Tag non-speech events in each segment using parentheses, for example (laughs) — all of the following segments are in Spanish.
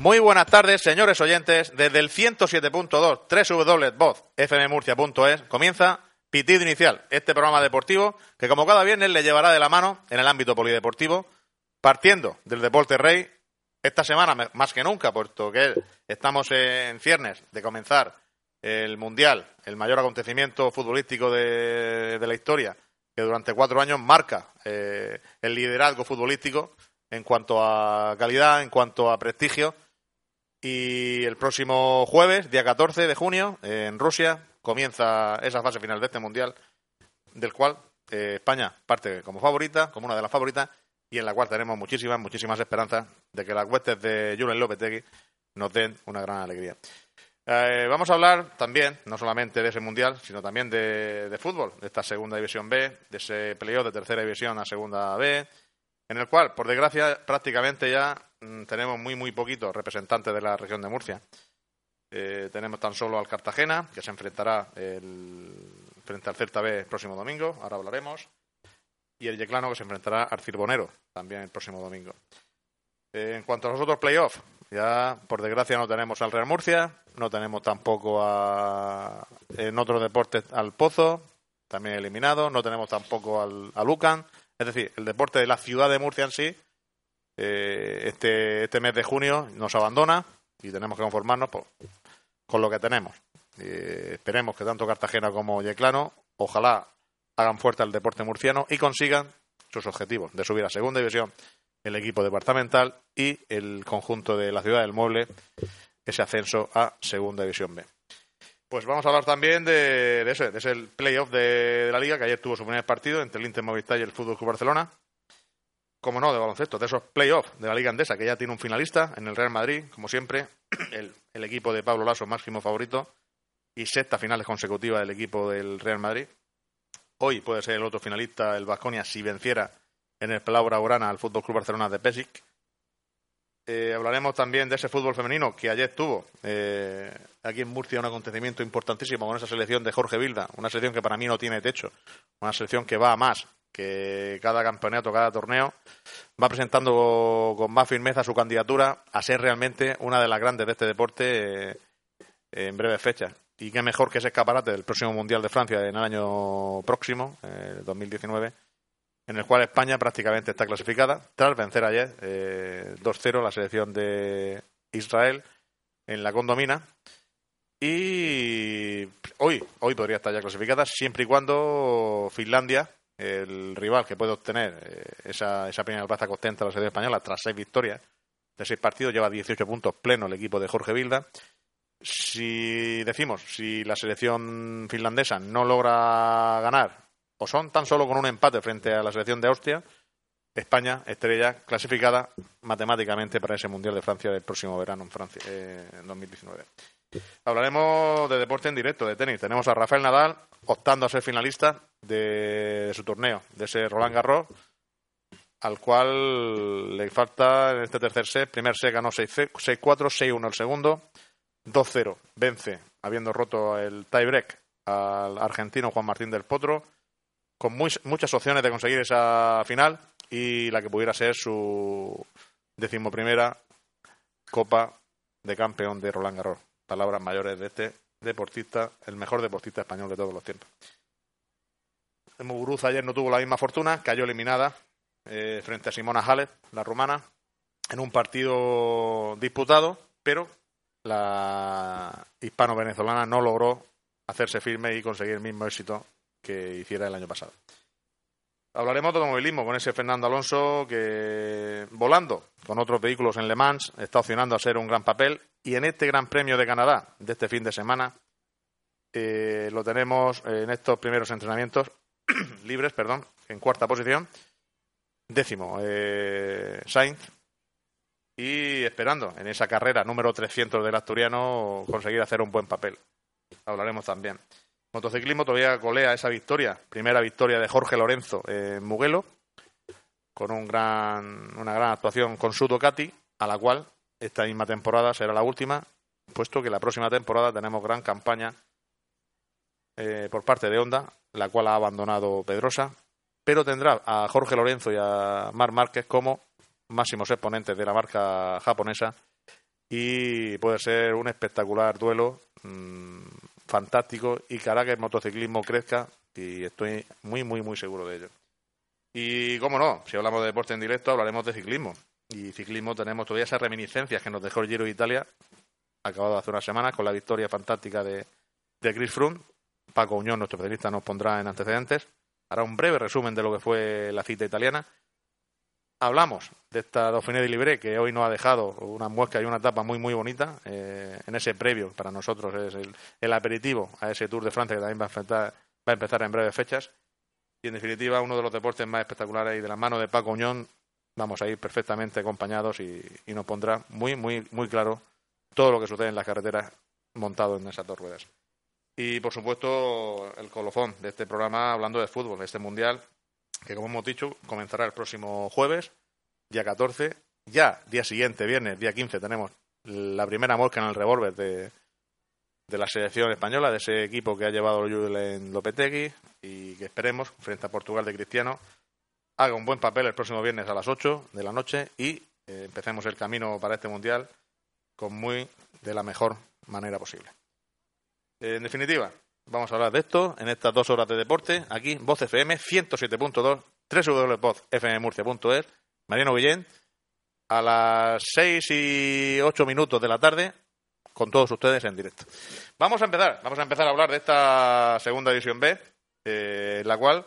Muy buenas tardes, señores oyentes. Desde el 107.2 www.fmmurcia.es comienza Pitido Inicial, este programa deportivo que como cada viernes le llevará de la mano en el ámbito polideportivo, partiendo del deporte rey, esta semana más que nunca, puesto que estamos en ciernes de comenzar el Mundial, el mayor acontecimiento futbolístico de, la historia, que durante cuatro años marca eh, el liderazgo futbolístico en cuanto a calidad, en cuanto a prestigio. Y el próximo jueves, día 14 de junio, en Rusia, comienza esa fase final de este Mundial, del cual eh, España parte como favorita, como una de las favoritas, y en la cual tenemos muchísimas, muchísimas esperanzas de que las huestes de Julen Lopetegui nos den una gran alegría. Eh, vamos a hablar también, no solamente de ese mundial, sino también de, fútbol, de esta segunda división B, de ese playoff de tercera división a segunda B, en el cual, por desgracia, prácticamente ya tenemos muy, muy poquitos representantes de la región de Murcia. Eh, tenemos tan solo al Cartagena, que se enfrentará frente al Celta B el próximo domingo, ahora hablaremos, y el Yeclano, que se enfrentará al Cirbonero también el próximo domingo. Eh, en cuanto a los otros playoffs, ya por desgracia no tenemos al Real Murcia, no tenemos tampoco a, en otros deportes al Pozo, también eliminado, no tenemos tampoco al, Lucan es decir, el deporte de la ciudad de Murcia en sí, eh, este, este mes de junio nos abandona y tenemos que conformarnos con lo que tenemos. Eh, esperemos que tanto Cartagena como Yeclano, ojalá hagan fuerte al deporte murciano y consigan sus objetivos de subir a segunda división el equipo departamental y el conjunto de la ciudad del mueble ese ascenso a segunda división B. Pues vamos a hablar también de, ese, de ese playoff de, la liga que ayer tuvo su primer partido entre el Inter Movistar y el Fútbol Club Barcelona. Como no, de baloncesto, de esos playoffs de la liga andesa que ya tiene un finalista en el Real Madrid, como siempre, (clears throat) el, equipo de Pablo Lasso máximo favorito y sexta finales consecutiva del equipo del Real Madrid. Hoy puede ser el otro finalista, el Vasconia, si venciera en el Palau Urana al Fútbol Club Barcelona de Pesic. Eh, hablaremos también de ese fútbol femenino que ayer tuvo eh, aquí en Murcia un acontecimiento importantísimo con esa selección de Jorge Vilda, una selección que para mí no tiene techo, una selección que va a más, que cada campeonato, cada torneo va presentando con más firmeza su candidatura a ser realmente una de las grandes de este deporte eh, en breves fechas. Y qué mejor que ese escaparate del próximo Mundial de Francia en el año próximo, el 2019 en el cual España prácticamente está clasificada tras vencer ayer 2-0 eh, la selección de Israel en la condomina. Y hoy, hoy podría estar ya clasificada siempre y cuando Finlandia, el rival que puede obtener eh, esa, esa primera plaza que ostenta la selección española tras seis victorias de seis partidos, lleva 18 puntos pleno el equipo de Jorge Vilda. Si decimos, si la selección finlandesa no logra ganar o son tan solo con un empate frente a la selección de Austria, España estrella clasificada matemáticamente para ese Mundial de Francia del próximo verano en Francia, eh, en 2019. Hablaremos de deporte en directo, de tenis. Tenemos a Rafael Nadal optando a ser finalista de, su torneo, de ese Roland Garros, al cual le falta en este tercer set. Primer set ganó 6-4, 6-1 el segundo, 2-0. Vence, habiendo roto el tiebreak al argentino Juan Martín del Potro con muchas opciones de conseguir esa final y la que pudiera ser su decimoprimera Copa de Campeón de Roland Garros. Palabras mayores de este deportista, el mejor deportista español de todos los tiempos. Muguruza ayer no tuvo la misma fortuna, cayó eliminada eh, frente a Simona Halep, la rumana, en un partido disputado, pero la hispano-venezolana no logró hacerse firme y conseguir el mismo éxito que hiciera el año pasado. Hablaremos de automovilismo con ese Fernando Alonso que, volando con otros vehículos en Le Mans, está opcionando a ser un gran papel. Y en este Gran Premio de Canadá de este fin de semana, eh, lo tenemos en estos primeros entrenamientos (clears throat) libres, perdón, en cuarta posición. Décimo, eh, Sainz. Y esperando en esa carrera número 300 del asturiano conseguir hacer un buen papel. Hablaremos también. Motociclismo todavía golea esa victoria, primera victoria de Jorge Lorenzo en Mugello, con un gran, una gran actuación con su Ducati, a la cual esta misma temporada será la última, puesto que la próxima temporada tenemos gran campaña eh, por parte de Honda, la cual ha abandonado Pedrosa, pero tendrá a Jorge Lorenzo y a Mar Márquez como máximos exponentes de la marca japonesa y puede ser un espectacular duelo mm, fantástico y que hará que el motociclismo crezca y estoy muy, muy, muy seguro de ello. Y cómo no, si hablamos de deporte en directo, hablaremos de ciclismo. Y ciclismo tenemos todavía esas reminiscencias que nos dejó el Giro de Italia, acabado hace unas semanas, con la victoria fantástica de, de Chris Froome. Paco Uñón, nuestro periodista, nos pondrá en antecedentes. Hará un breve resumen de lo que fue la cita italiana. Hablamos de esta Dauphiné de Libre, que hoy nos ha dejado una muesca y una etapa muy, muy bonita. Eh, en ese previo, para nosotros, es el, el, aperitivo a ese Tour de Francia que también va a, enfrentar, va a empezar en breves fechas. Y en definitiva, uno de los deportes más espectaculares y de la mano de Paco Uñón vamos a ir perfectamente acompañados y, nos pondrá muy, muy, muy claro todo lo que sucede en las carreteras montado en esas dos ruedas. Y por supuesto, el colofón de este programa hablando de fútbol, de este mundial, que como hemos dicho, comenzará el próximo jueves, día 14. Ya, día siguiente, viernes, día 15, tenemos la primera mosca en el revólver de, de la selección española, de ese equipo que ha llevado en Lopetegui y que esperemos, frente a Portugal de Cristiano, haga un buen papel el próximo viernes a las 8 de la noche y eh, empecemos el camino para este Mundial con muy de la mejor manera posible. en definitiva, vamos a hablar de esto en estas dos horas de deporte, aquí, Voz FM 107.2, www.fmmurcia.es, Mariano Guillén, a las 6 y 8 minutos de la tarde, con todos ustedes en directo. Vamos a empezar, vamos a empezar a hablar de esta segunda división B, eh, la cual,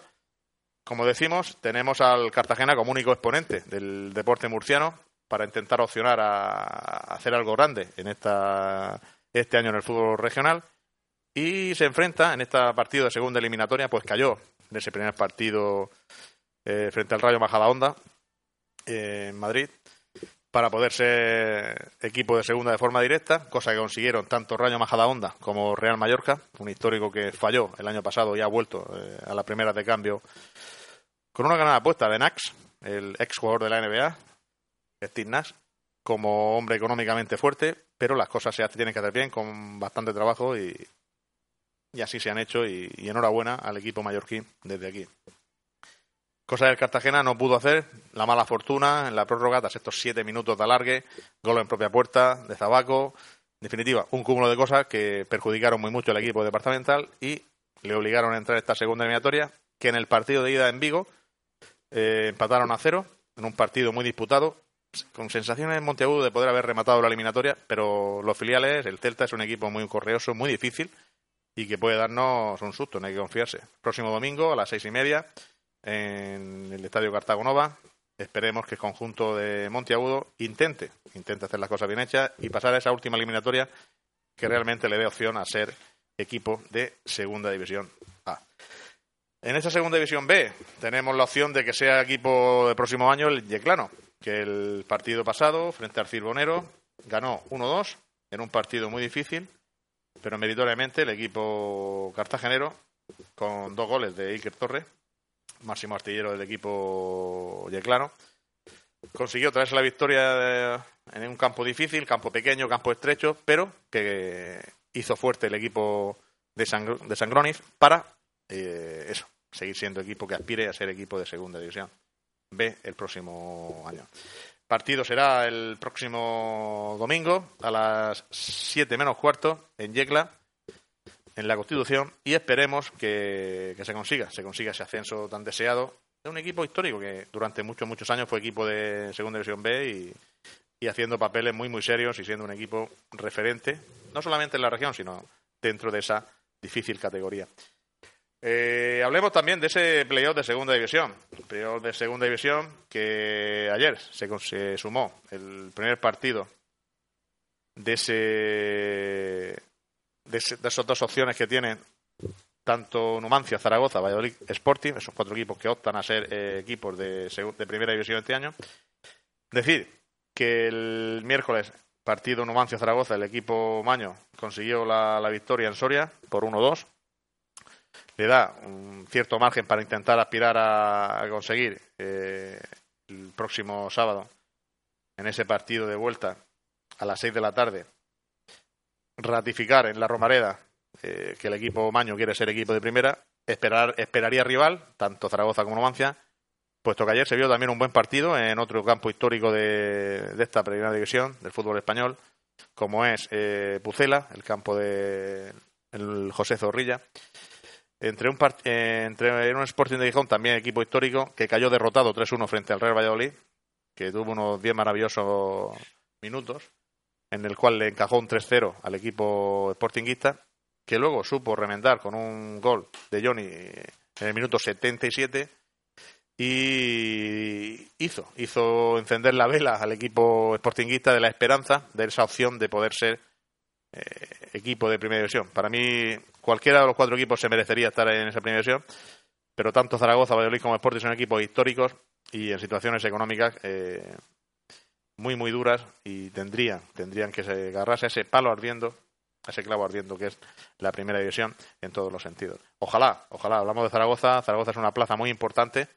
como decimos, tenemos al Cartagena como único exponente del deporte murciano para intentar opcionar a, hacer algo grande en esta, este año en el fútbol regional. Y se enfrenta en este partido de segunda eliminatoria, pues cayó en ese primer partido eh, frente al Rayo Majadahonda eh, en Madrid para poder ser equipo de segunda de forma directa, cosa que consiguieron tanto Rayo Majadahonda como Real Mallorca, un histórico que falló el año pasado y ha vuelto eh, a la primera de cambio con una ganada apuesta de Nax, el ex jugador de la NBA, Steve Nash, como hombre económicamente fuerte, pero las cosas se tienen que hacer bien, con bastante trabajo y, y así se han hecho y enhorabuena al equipo mallorquín desde aquí. Cosa del Cartagena no pudo hacer, la mala fortuna en la prórroga, tras estos siete minutos de alargue, gol en propia puerta de Zabaco. En definitiva, un cúmulo de cosas que perjudicaron muy mucho al equipo departamental y le obligaron a entrar en esta segunda eliminatoria, que en el partido de ida en Vigo eh, empataron a cero, en un partido muy disputado, con sensaciones en Monteagudo de poder haber rematado la eliminatoria, pero los filiales, el Celta es un equipo muy correoso, muy difícil y que puede darnos un susto, no hay que confiarse. Próximo domingo a las seis y media en el Estadio Cartago Nova. Esperemos que el conjunto de Monteagudo intente, intente hacer las cosas bien hechas y pasar a esa última eliminatoria que realmente le dé opción a ser equipo de Segunda División A. En esa Segunda División B tenemos la opción de que sea equipo del próximo año el Yeclano, que el partido pasado frente al Cirbonero ganó 1-2 en un partido muy difícil, pero meritoriamente el equipo cartagenero con dos goles de Iker Torre máximo artillero del equipo yeclano. Consiguió traerse la victoria en un campo difícil, campo pequeño, campo estrecho, pero que hizo fuerte el equipo de, de Sangroniz para eh, eso, seguir siendo equipo que aspire a ser equipo de segunda división B el próximo año. Partido será el próximo domingo a las 7 menos cuarto en Yecla en la Constitución y esperemos que, se consiga, se consiga ese ascenso tan deseado de un equipo histórico que durante muchos, muchos años fue equipo de Segunda División B y, haciendo papeles muy, muy serios y siendo un equipo referente, no solamente en la región, sino dentro de esa difícil categoría. Eh, hablemos también de ese playoff de segunda división. Playoff de segunda división que ayer se, sumó el primer partido de ese de, esas dos opciones que tienen tanto Numancia, Zaragoza, Valladolid, Sporting, esos cuatro equipos que optan a ser eh, equipos de, de, primera división este año. Decir que el miércoles, partido Numancia-Zaragoza, el equipo Maño consiguió la, victoria en Soria por 1-2. Le da un cierto margen para intentar aspirar a, conseguir eh, el próximo sábado en ese partido de vuelta a las 6 de la tarde ratificar en la Romareda eh, que el equipo Maño quiere ser equipo de primera, esperar, esperaría rival, tanto Zaragoza como Numancia, puesto que ayer se vio también un buen partido en otro campo histórico de, esta primera división del fútbol español, como es eh, Pucela, el campo de el José Zorrilla. Entre un, eh, entre un Sporting de Gijón, también equipo histórico, que cayó derrotado 3-1 frente al Real Valladolid, que tuvo unos 10 maravillosos minutos, en el cual le encajó un 3-0 al equipo sportinguista, que luego supo remendar con un gol de Johnny en el minuto 77 y hizo, hizo encender la vela al equipo sportinguista de la esperanza de esa opción de poder ser eh, equipo de primera división. Para mí, cualquiera de los cuatro equipos se merecería estar en esa primera división, pero tanto Zaragoza, Valladolid como Sporting son equipos históricos y en situaciones económicas eh, muy, muy duras y tendrían, tendrían que agarrarse a ese palo ardiendo, a ese clavo ardiendo que es la primera división en todos los sentidos. Ojalá, ojalá, hablamos de Zaragoza, Zaragoza es una plaza muy importante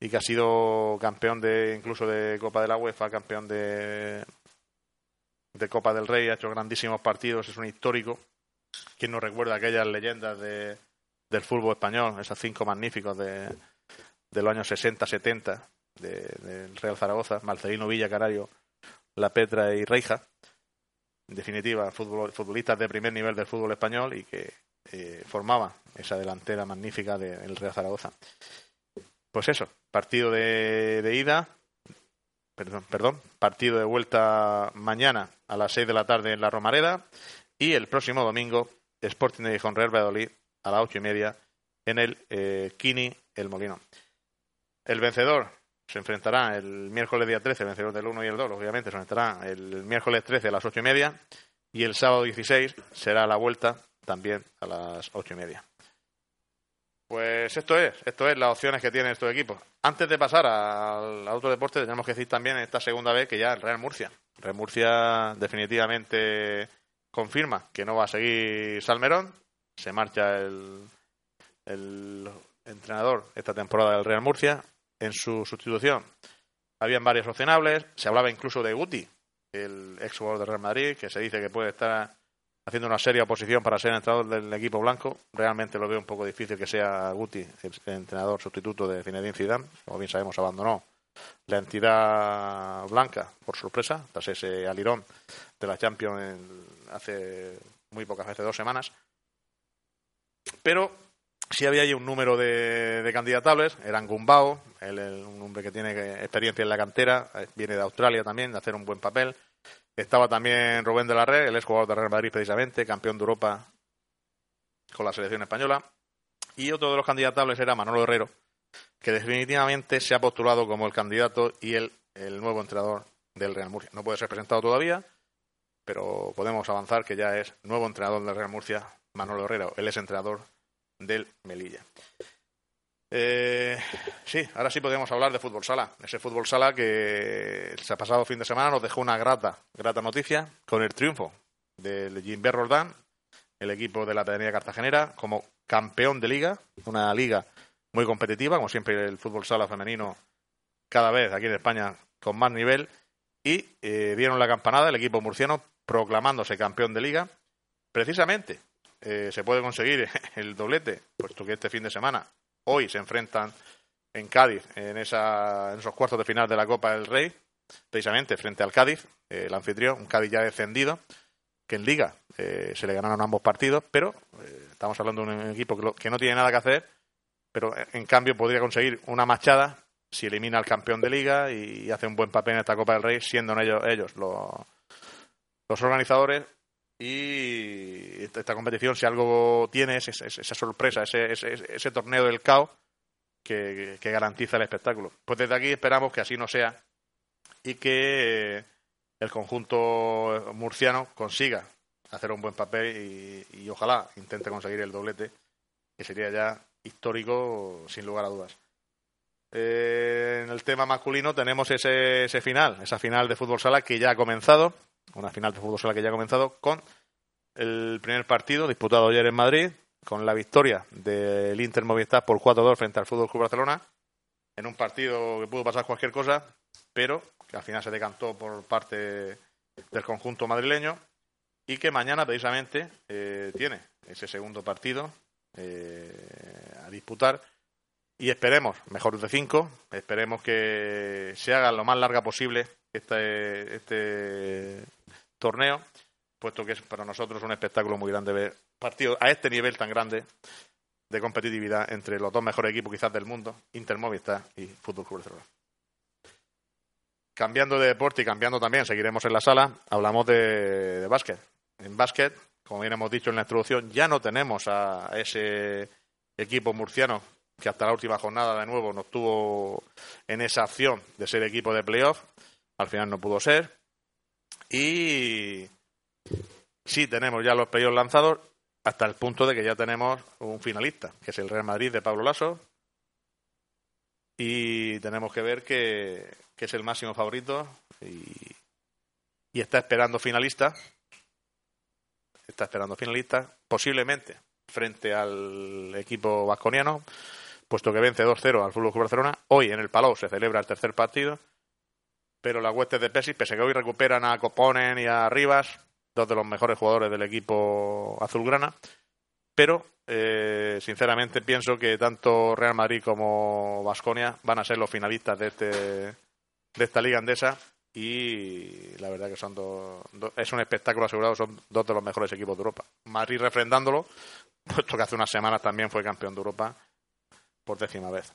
y que ha sido campeón de incluso de Copa de la UEFA, campeón de, de Copa del Rey, ha hecho grandísimos partidos, es un histórico. ¿Quién no recuerda aquellas leyendas de, del fútbol español, esos cinco magníficos de, de los años 60-70 del Real Zaragoza, Marcelino Villa, Carario, La Petra y Reija? En definitiva, futbolistas de primer nivel del fútbol español y que eh, formaban esa delantera magnífica del Real Zaragoza. Pues eso, partido de, de ida, perdón, perdón, partido de vuelta mañana a las 6 de la tarde en la Romareda y el próximo domingo Sporting de Gijón Real Valladolid a las ocho y media en el eh, Kini El Molino. El vencedor se enfrentará el miércoles día 13, el vencedor del 1 y el 2, obviamente, se enfrentará el miércoles 13 a las ocho y media y el sábado 16 será la vuelta también a las ocho y media. Pues esto es, esto es las opciones que tienen estos equipos. Antes de pasar al autodeporte, tenemos que decir también esta segunda vez que ya el Real Murcia. Real Murcia definitivamente confirma que no va a seguir Salmerón. Se marcha el, el entrenador esta temporada del Real Murcia. En su sustitución habían varios opcionables. Se hablaba incluso de Guti, el ex jugador del Real Madrid, que se dice que puede estar haciendo una seria oposición para ser entrenador del equipo blanco. Realmente lo veo un poco difícil que sea Guti el entrenador sustituto de Zinedine Zidane. Como bien sabemos, abandonó la entidad blanca por sorpresa tras ese alirón de la Champions hace muy pocas, hace dos semanas. Pero sí había ahí un número de, de candidatables. Eran Gumbao, un hombre que tiene experiencia en la cantera, viene de Australia también, de hacer un buen papel. Estaba también Rubén de la Red, el ex jugador de Real Madrid precisamente, campeón de Europa con la selección española. Y otro de los candidatables era Manolo Herrero, que definitivamente se ha postulado como el candidato y el, el nuevo entrenador del Real Murcia. No puede ser presentado todavía, pero podemos avanzar que ya es nuevo entrenador del Real Murcia, Manolo Herrero. Él es entrenador del Melilla. Eh, sí, ahora sí podemos hablar de fútbol sala. Ese fútbol sala que el pasado fin de semana nos dejó una grata, grata noticia con el triunfo del Jimber Roldán, el equipo de la Pedanía Cartagenera, como campeón de liga, una liga muy competitiva, como siempre el fútbol sala femenino cada vez aquí en España con más nivel, y eh, dieron la campanada el equipo murciano proclamándose campeón de liga. Precisamente eh, se puede conseguir (laughs) el doblete, puesto que este fin de semana hoy se enfrentan en Cádiz en, esa, esos cuartos de final de la Copa del Rey, precisamente frente al Cádiz, eh, el anfitrión, un Cádiz ya descendido, que en Liga eh, se le ganaron ambos partidos, pero eh, estamos hablando de un equipo que, que, no tiene nada que hacer, pero en cambio podría conseguir una machada si elimina al campeón de Liga y, hace un buen papel en esta Copa del Rey, siendo ellos, ellos los, los organizadores y esta competición, si algo tiene, es esa sorpresa, ese, ese, torneo del caos que, garantiza el espectáculo. Pues desde aquí esperamos que así no sea y que el conjunto murciano consiga hacer un buen papel y, ojalá intente conseguir el doblete, que sería ya histórico sin lugar a dudas. Eh, en el tema masculino tenemos ese, ese final, esa final de fútbol sala que ya ha comenzado una final de fútbol sala que ya ha comenzado con el primer partido disputado ayer en Madrid, con la victoria del Inter Movistar por 4-2 frente al Fútbol Club Barcelona, en un partido que pudo pasar cualquier cosa, pero que al final se decantó por parte del conjunto madrileño y que mañana precisamente eh, tiene ese segundo partido eh, a disputar y esperemos, mejor de cinco, esperemos que se haga lo más larga posible este, este torneo, puesto que es para nosotros un espectáculo muy grande ver partidos a este nivel tan grande de competitividad entre los dos mejores equipos quizás del mundo, Inter Movistar y Fútbol Club Barcelona. Cambiando de deporte y cambiando también, seguiremos en la sala, hablamos de, básquet. En básquet, como bien hemos dicho en la introducción, ya no tenemos a ese equipo murciano que hasta la última jornada de nuevo nos tuvo en esa opción de ser equipo de playoff. Al final no pudo ser. Y sí tenemos ya los playoffs lanzados hasta el punto de que ya tenemos un finalista, que es el Real Madrid de Pablo Lasso. Y tenemos que ver que, que es el máximo favorito y, y está esperando finalista. Está esperando finalista, posiblemente frente al equipo vasconiano, puesto que vence 2-0 al Fútbol Club Barcelona. Hoy en el Palau se celebra el tercer partido, pero las huestes de Pesis, pese que hoy recuperan a Coponen y a Rivas, dos de los mejores jugadores del equipo azulgrana, pero eh, sinceramente pienso que tanto Real Madrid como Vasconia van a ser los finalistas de este de esta liga andesa y la verdad que son dos, es un espectáculo asegurado, son dos de los mejores equipos de Europa. Madrid refrendándolo, puesto que hace unas semanas también fue campeón de Europa por décima vez.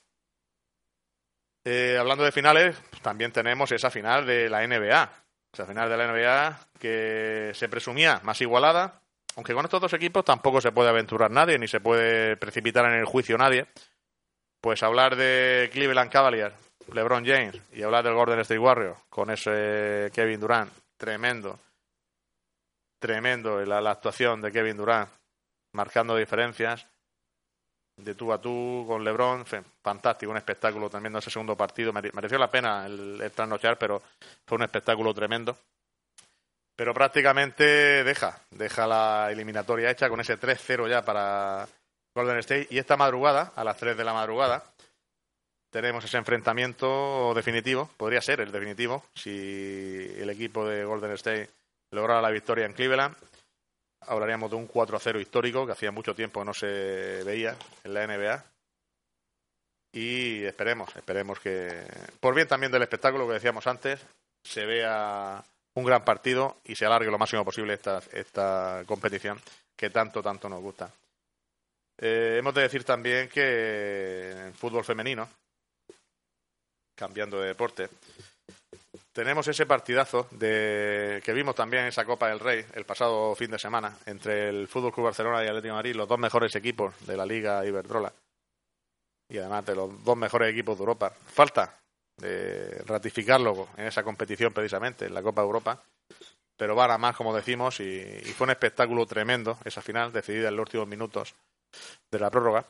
Eh, hablando de finales, también tenemos esa final de la NBA. Esa final de la NBA que se presumía más igualada, aunque con estos dos equipos tampoco se puede aventurar nadie, ni se puede precipitar en el juicio nadie. Pues hablar de Cleveland Cavaliers, LeBron James, y hablar del Golden State Warriors con ese Kevin Durant, tremendo. Tremendo la, la actuación de Kevin Durant, marcando diferencias de tú a tú con LeBron, fantástico, un espectáculo tremendo ese segundo partido, mereció la pena el, el trasnochar, pero fue un espectáculo tremendo. Pero prácticamente deja, deja la eliminatoria hecha con ese 3-0 ya para Golden State. Y esta madrugada, a las 3 de la madrugada, tenemos ese enfrentamiento definitivo, podría ser el definitivo, si el equipo de Golden State lograra la victoria en Cleveland hablaríamos de un 4-0 histórico que hacía mucho tiempo no se veía en la NBA. Y esperemos, esperemos que, por bien también del espectáculo que decíamos antes, se vea un gran partido y se alargue lo máximo posible esta, esta competición que tanto, tanto nos gusta. Eh, hemos de decir también que en fútbol femenino, cambiando de deporte, tenemos ese partidazo de que vimos también en esa Copa del Rey el pasado fin de semana entre el Fútbol Club Barcelona y el Atlético de Madrid, los dos mejores equipos de la Liga Iberdrola y además de los dos mejores equipos de Europa. Falta de ratificarlo en esa competición precisamente, en la Copa de Europa, pero van a más, como decimos, y, y fue un espectáculo tremendo esa final, decidida en los últimos minutos de la prórroga.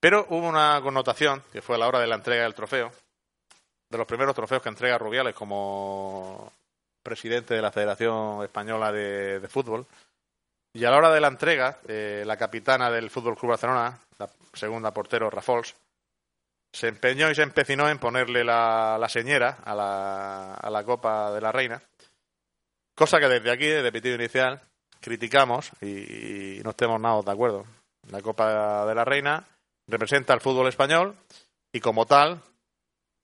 Pero hubo una connotación, que fue a la hora de la entrega del trofeo, de los primeros trofeos que entrega Rubiales como presidente de la Federación Española de, Fútbol. Y a la hora de la entrega, eh, la capitana del Fútbol Club Barcelona, la segunda portero Rafols, se empeñó y se empecinó en ponerle la, señera a la, a la Copa de la Reina, cosa que desde aquí, desde pitido inicial, criticamos y, y no estemos nada de acuerdo. La Copa de la Reina representa al fútbol español y como tal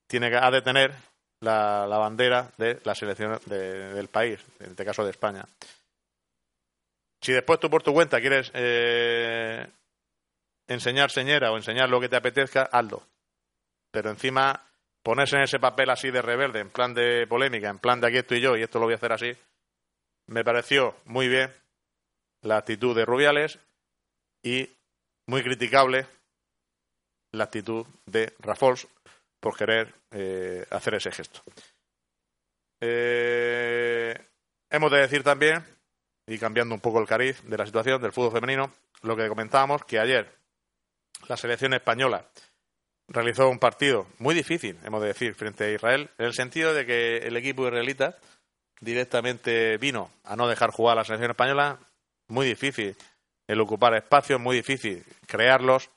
tiene que, ha de tener la, bandera de la selección del país, en este caso de España. Si después tú por tu cuenta quieres eh, enseñar señera o enseñar lo que te apetezca, hazlo. Pero encima ponerse en ese papel así de rebelde, en plan de polémica, en plan de aquí estoy yo y esto lo voy a hacer así, me pareció muy bien la actitud de Rubiales y muy criticable la actitud de Rafols, por querer eh, hacer ese gesto. Eh, hemos de decir también, y cambiando un poco el cariz de la situación del fútbol femenino, lo que comentábamos, que ayer la selección española realizó un partido muy difícil, hemos de decir, frente a Israel, en el sentido de que el equipo israelita directamente vino a no dejar jugar a la selección española, muy difícil el ocupar espacios, muy difícil crearlos,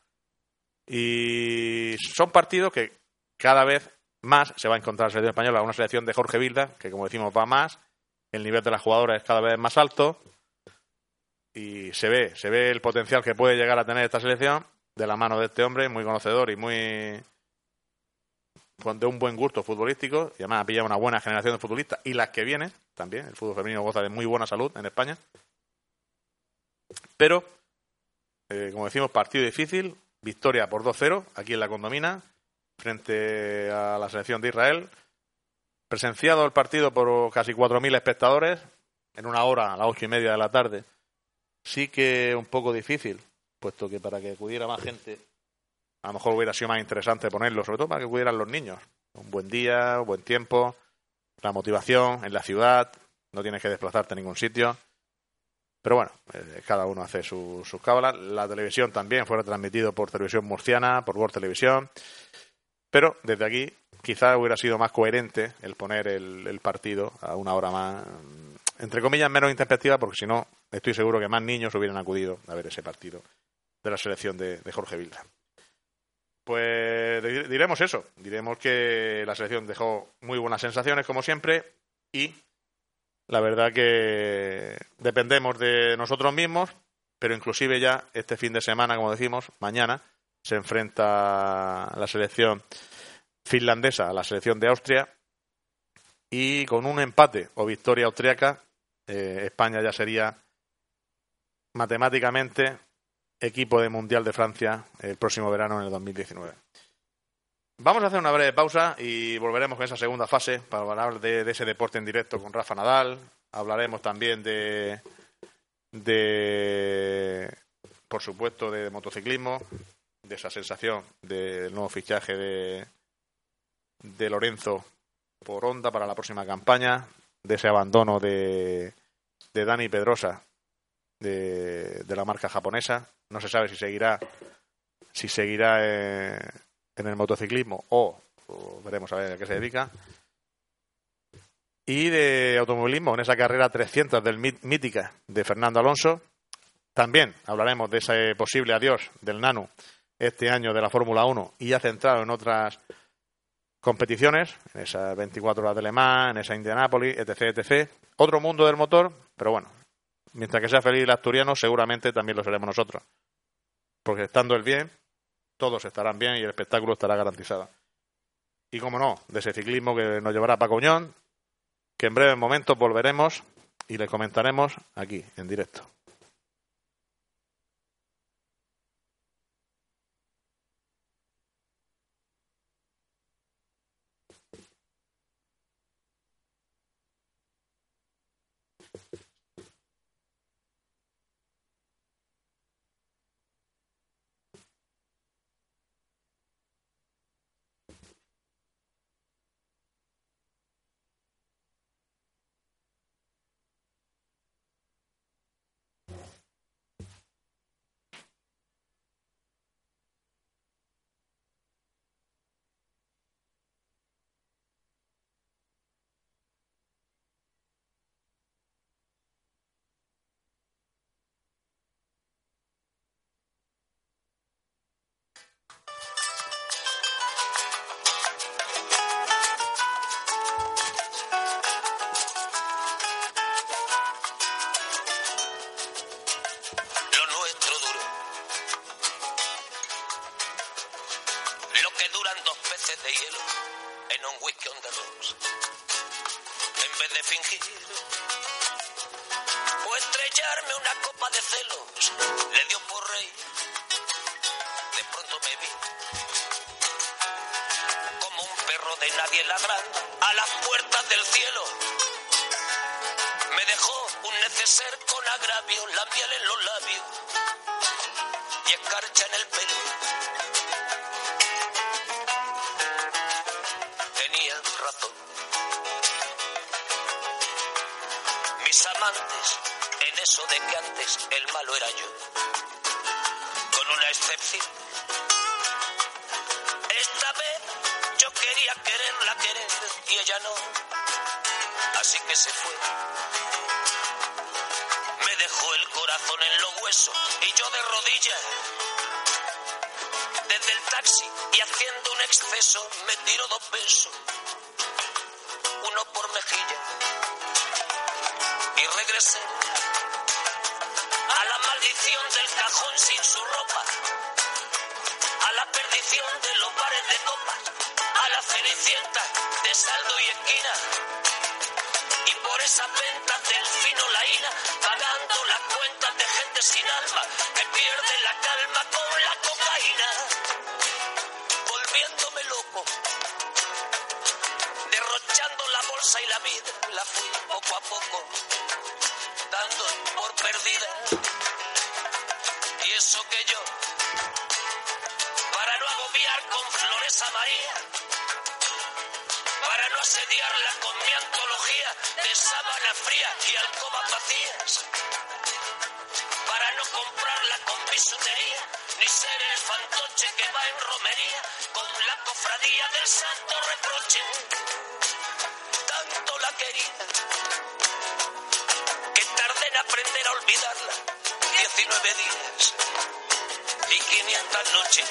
y son partidos que cada vez más se va a encontrar la selección española, una selección de Jorge Vilda, que como decimos va más, el nivel de las jugadoras es cada vez más alto y se ve, se ve el potencial que puede llegar a tener esta selección de la mano de este hombre, muy conocedor y muy de un buen gusto futbolístico, y además ha pillado una buena generación de futbolistas y las que vienen, también. El fútbol femenino goza de muy buena salud en España. Pero, eh, como decimos, partido difícil, victoria por 2-0 aquí en la condomina, frente a la selección de Israel. Presenciado el partido por casi 4.000 espectadores, en una hora, a las ocho y media de la tarde. Sí que un poco difícil, puesto que para que acudiera más gente, a lo mejor hubiera sido más interesante ponerlo, sobre todo para que acudieran los niños. Un buen día, un buen tiempo, la motivación en la ciudad, no tienes que desplazarte a ningún sitio. Pero bueno, eh, cada uno hace sus cábalas. La televisión también fue transmitido por Televisión Murciana, por World Televisión. Pero desde aquí quizás hubiera sido más coherente el poner el, partido a una hora más, entre comillas, menos introspectiva, porque si no, estoy seguro que más niños hubieran acudido a ver ese partido de la selección de, Jorge Vilda. Pues diremos eso, diremos que la selección dejó muy buenas sensaciones, como siempre, y la verdad que dependemos de nosotros mismos, pero inclusive ya este fin de semana, como decimos, mañana, se enfrenta la selección finlandesa a la selección de Austria y con un empate o victoria austriaca, eh, España ya sería matemáticamente equipo de Mundial de Francia el próximo verano en el 2019. Vamos a hacer una breve pausa y volveremos con esa segunda fase para hablar de, ese deporte en directo con Rafa Nadal. Hablaremos también de, de por supuesto, de motociclismo, de esa sensación del nuevo fichaje de, de Lorenzo por Honda para la próxima campaña, de ese abandono de, de Dani Pedrosa de, de, la marca japonesa. No se sabe si seguirá si seguirá eh, en el motociclismo o, veremos a ver a qué se dedica. Y de automovilismo en esa carrera 300 del mítica de Fernando Alonso. También hablaremos de ese posible adiós del Nano este año de la Fórmula 1 y ya centrado en otras competiciones, en esas 24 horas de Le Mans, en esa Indianápolis, etc, etc. Otro mundo del motor, pero bueno, mientras que sea feliz el asturiano, seguramente también lo seremos nosotros. Porque estando el bien, todos estarán bien y el espectáculo estará garantizado. Y como no, de ese ciclismo que nos llevará Paco que en breve momento volveremos y le comentaremos aquí, en directo. exceso me tiro dos pesos, uno por mejilla, y regresé a la maldición del cajón sin su ropa, a la perdición de los bares de copas, a la cenicienta de saldo y esquina, y por esas ventas del fino la ira, pagando las cuentas de gente sin alma que pierde la calma con la cocaína loco, derrochando la bolsa y la vida, la fui poco a poco, dando por perdida. Y eso que yo, para no agobiar con flores a María, para no asediarla con mi antología de sábana fría y alcobas vacías, para no comprarla con bisutería, ni ser el fantoche que va en romería con la cofradía del santo reproche. Tanto la quería que tardé en aprender a olvidarla. 19 días y 500 noches.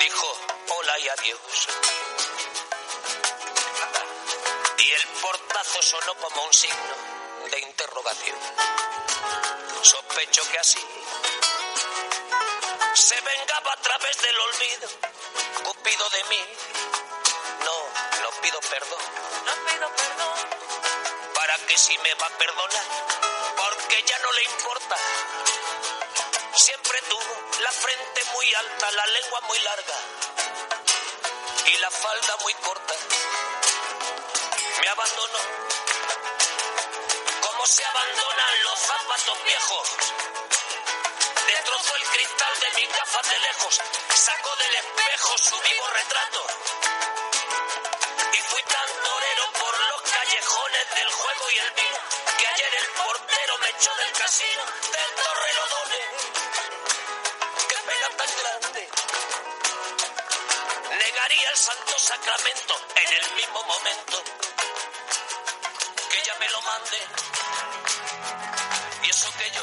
Dijo hola y adiós. Y el portazo sonó como un signo de interrogación. Sospecho que así se vengaba a través del olvido. Cupido de mí. No, no pido perdón. No pido perdón. Para que si me va a perdonar, porque ya no le importa. Siempre tuvo la frente muy alta, la lengua muy larga y la falda muy corta. Me abandonó como se abandonan los zapatos viejos. Cristal de mis gafas de lejos, sacó del espejo su vivo retrato. Y fui tan torero por los callejones del juego y el vino, que ayer el portero me echó del casino del Torrelodones. Qué pena tan grande. Negaría el santo sacramento en el mismo momento que ella me lo mande. Y eso que yo,